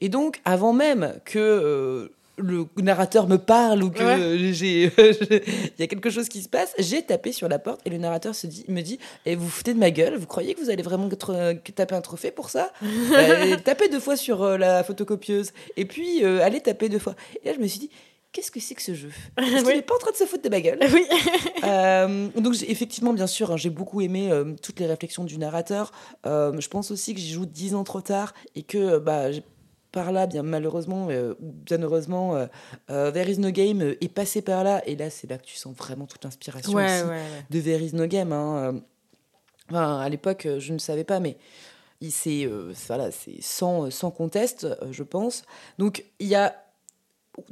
Et donc, avant même que euh, le narrateur me parle ou que Ouais. j'ai [laughs] il y a quelque chose qui se passe, j'ai tapé sur la porte et le narrateur se dit, me dit et vous vous foutez de ma gueule, vous croyez que vous allez vraiment euh, taper un trophée pour ça? [laughs] Euh, Tapez deux fois sur euh, la photocopieuse et puis euh, allez taper deux fois. Et là, je me suis dit Qu'est-ce que c'est que ce jeu? Est-ce qu'il Oui. n'est pas en train de se foutre de ma gueule [laughs] Oui. Donc effectivement, bien sûr, hein, j'ai beaucoup aimé toutes les réflexions du narrateur. Je pense aussi que j'y joue dix ans trop tard et que bah, par là, bien malheureusement euh, ou bien heureusement, euh, euh, There is no game euh, est passé par là. Et là, c'est là que tu sens vraiment toute l'inspiration Ouais, aussi ouais, ouais. de There is no game. hein. Euh, enfin, à l'époque, je ne savais pas, mais c'est voilà, c'est sans, sans conteste, je pense. Donc il y a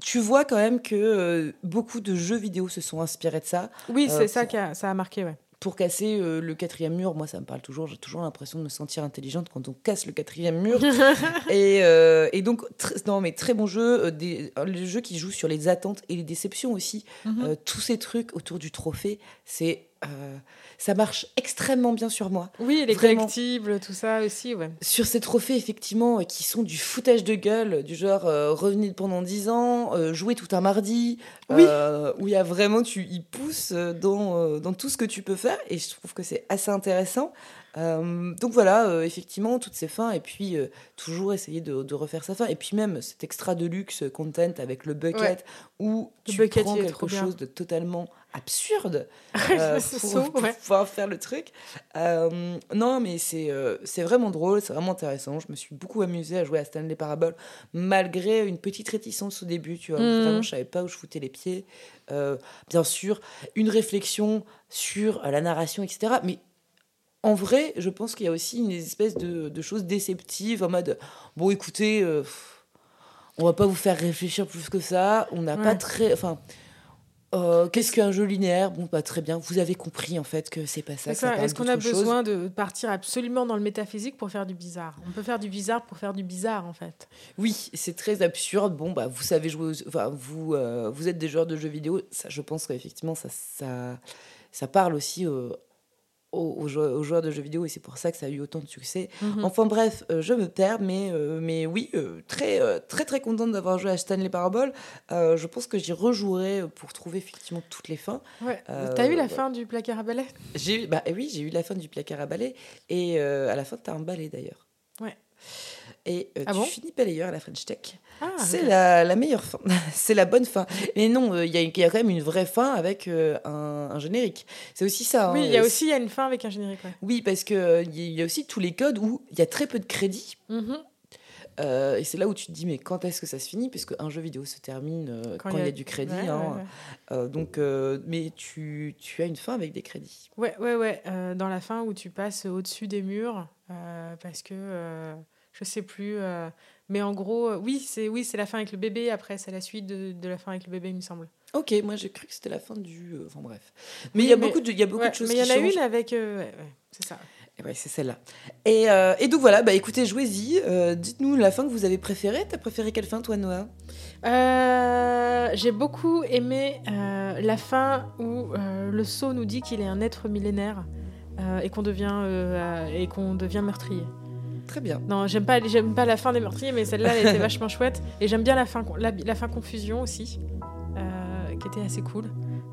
tu vois quand même que beaucoup de jeux vidéo se sont inspirés de ça Oui, c'est ça qui a, ça a marqué, ouais. Pour casser euh, le quatrième mur. Moi, ça me parle toujours. J'ai toujours l'impression de me sentir intelligente quand on casse le quatrième mur. [laughs] et, euh, et donc, non, mais très bon jeu. euh, des, le jeu qui joue sur les attentes et les déceptions aussi. Mhm. Euh, tous ces trucs autour du trophée, c'est ça marche extrêmement bien sur moi. Oui, les Vraiment. collectibles, tout ça aussi, ouais. Sur ces trophées, effectivement, euh, qui sont du foutage de gueule, du genre euh, revenez pendant 10 ans, euh, jouer tout un mardi, Oui. euh, où il y a vraiment, tu y pousses euh, dans, euh, dans tout ce que tu peux faire, et je trouve que c'est assez intéressant. Euh, donc voilà, euh, effectivement, toutes ces fins, et puis euh, toujours essayer de, de refaire sa fin, et puis même cet extra de luxe content avec le bucket, Ouais. où Le tu bucket, prends quelque bien. chose de totalement absurde [laughs] euh, pour, saut, pour ouais. pouvoir faire le truc. Euh, non, mais c'est euh, c'est vraiment drôle, c'est vraiment intéressant. Je me suis beaucoup amusée à jouer à Stanley Parable, malgré une petite réticence au début, tu vois. Mhm. Vraiment, je savais pas où je foutais les pieds. Euh, bien sûr, une réflexion sur la narration, etc. Mais en vrai, je pense qu'il y a aussi une espèce de, de choses déceptives en mode bon, écoutez, on va pas vous faire réfléchir plus que ça. On n'a pas très. Enfin. Euh, Qu'est-ce qu'un jeu linéaire? Bon, pas très bien. Vous avez compris en fait que c'est pas ça. Est-ce qu'on a chose. besoin de partir absolument dans le métaphysique pour faire du bizarre? On peut faire du bizarre pour faire du bizarre, en fait. Oui, c'est très absurde. Bon, bah, vous savez jouer. aux- Enfin, vous, euh, vous êtes des joueurs de jeux vidéo. Ça, je pense qu'effectivement, ça, ça, ça parle aussi euh, aux, aux joueurs, aux joueurs de jeux vidéo et c'est pour ça que ça a eu autant de succès. Mhm. Enfin bref, euh, je me perds, mais, euh, mais oui, euh, très, très très contente d'avoir joué à Stanley Parable. Je pense que j'y rejouerai pour trouver effectivement toutes les fins. Ouais. T'as eu la ouais. fin du placard à balai? J'ai eu, bah eh oui, j'ai eu la fin du placard à balai et à la fin t'as un balai d'ailleurs. Ouais. Et euh, Ah tu bon finis balayeur à la French Tech. Ah, c'est la, la meilleure fin. [laughs] c'est la bonne fin. Mais non, euh, il y, y a quand même une vraie fin avec euh, un, un générique. C'est aussi ça. Oui, hein, il y a euh, aussi y a une fin avec un générique. ouais. Oui, parce que euh, il y a- aussi tous les codes où il y a très peu de crédits. Mhm. Euh, et c'est là où tu te dis, mais quand est-ce que ça se finit? Puisque un jeu vidéo se termine euh, quand, il y a du crédit. Ouais, hein. ouais, ouais. Euh, donc, mais tu, tu as une fin avec des crédits. Ouais, ouais, ouais. dans la fin où tu passes au-dessus des murs, parce que je sais plus. euh, mais en gros, euh, oui, c'est oui, c'est la fin avec le bébé. Après, c'est la suite de, de la fin avec le bébé, il me semble. Ok, moi j'ai cru que c'était la fin du. euh, Enfin bref. Mais il Oui, y a mais- beaucoup de, il y a beaucoup Ouais, de choses mais il y en a changent. une avec. euh, ouais, ouais, c'est ça. Et ouais, c'est celle-là. Et, et donc voilà, bah écoutez, jouez-y. Dites-nous la fin que vous avez préférée. T'as préféré quelle fin, toi, Noah? J'ai beaucoup aimé la fin où le sceau nous dit qu'il est un être millénaire et qu'on devient et qu'on devient meurtrier. Très bien. Non, j'aime pas, j'aime pas la fin des meurtriers, mais celle-là, elle était [laughs] vachement chouette. Et j'aime bien la fin, la, la fin confusion aussi, euh, qui était assez cool.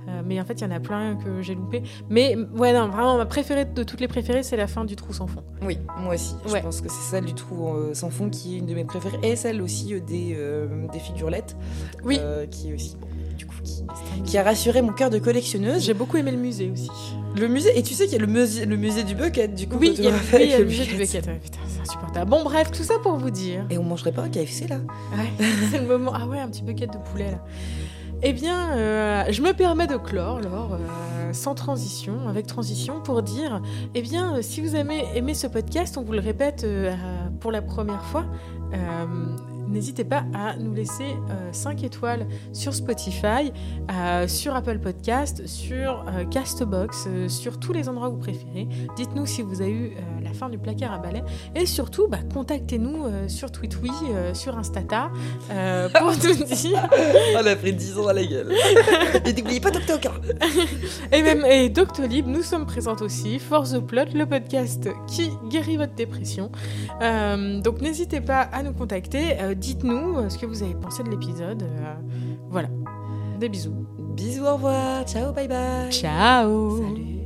Euh, mais en fait, il y en a plein que j'ai loupé. Mais ouais, non, vraiment, ma préférée de toutes les préférées, c'est la fin du trou sans fond. Oui, moi aussi. Ouais. Je pense que c'est celle du trou euh, sans fond qui est une de mes préférées. Et celle aussi des, des figurelettes. Oui. qui est aussi, du coup, qui, qui a rassuré mon cœur de collectionneuse. J'ai beaucoup aimé le musée aussi. Le musée, et tu sais qu'il y a le musée, le musée du bucket, du coup. Oui, il y a, le- oui, y a le musée du bucket. Ouais, putain, c'est insupportable. Bon, bref, tout ça pour vous dire. Et on mangerait pas un KFC là? Ouais, [laughs] c'est le moment. Ah ouais, un petit bucket de poulet là. Eh bien, euh, je me permets de clore, alors, euh, sans transition, avec transition, pour dire, eh bien, euh, si vous avez aimé ce podcast, on vous le répète euh, pour la première fois, n'hésitez pas à nous laisser 5 étoiles sur Spotify, euh, sur Apple Podcast, sur euh, Castbox, euh, sur tous les endroits que vous préférez. Dites-nous si vous avez eu euh, la fin du placard à balai. Et surtout, bah, contactez-nous euh, sur TweetWee, euh, sur Instata, euh, pour [laughs] nous dire. On a pris 10 ans à la gueule. et n'oubliez pas. [laughs] Et même et Doctolib, nous sommes présentes aussi. Force the Plot, le podcast qui guérit votre dépression. Euh, donc n'hésitez pas à nous contacter. Dites-nous euh, ce que vous avez pensé de l'épisode. Euh, voilà. Des bisous. Bisous, au revoir. Ciao, bye bye. Ciao. Salut.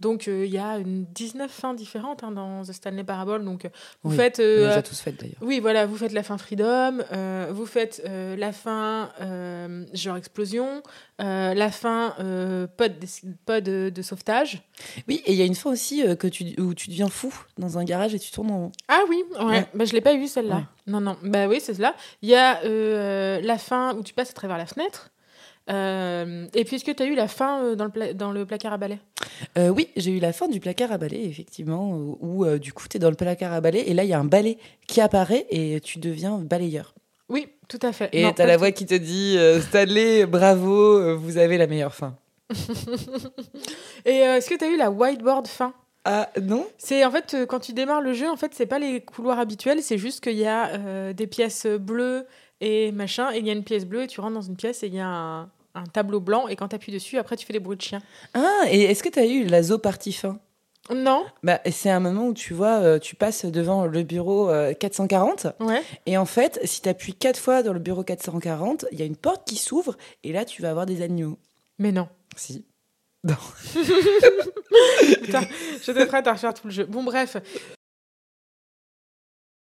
Donc euh, il y a une 19 fins différentes hein, dans The Stanley Parable. Donc euh, vous Oui, faites. On euh, les a tous faites d'ailleurs. Oui, voilà, vous faites la fin Freedom, euh, vous faites euh, la fin euh, genre explosion, euh, la fin euh, pod de, de sauvetage. Oui, et il y a une fin aussi euh, que tu, où tu deviens fou dans un garage et tu tournes en rond. Ah oui, ouais, Ouais. Bah, je l'ai pas eu celle-là. Ouais. Non, non, bah oui, c'est cela. Il y a euh, la fin où tu passes à travers la fenêtre. Euh, et puis, est-ce que tu as eu la fin euh, dans, le dans le placard à balai? Euh, oui, j'ai eu la fin du placard à balai, effectivement, où, où, du coup, tu es dans le placard à balai et là, il y a un balai qui apparaît et tu deviens balayeur. Oui, tout à fait. Et t'as pas la voix qui te dit euh, Stanley, bravo, vous avez la meilleure fin. [laughs] Et est-ce que tu as eu la whiteboard fin? Ah non C'est en fait quand tu démarres le jeu, en fait c'est pas les couloirs habituels, c'est juste qu'il y a des pièces bleues et machin, et il y a une pièce bleue et tu rentres dans une pièce et il y a un, un tableau blanc et quand tu appuies dessus, après tu fais des bruits de chien. Ah, et est-ce que tu as eu la partie fin Non, bah, C'est un moment où tu vois, euh, tu passes devant le bureau euh, 440 ouais. et en fait, si tu appuies quatre fois dans le bureau 440, il y a une porte qui s'ouvre et là, tu vas avoir des agneaux. Mais non. Si. [laughs] Putain, j'étais prête à refaire tout le jeu. Bon bref,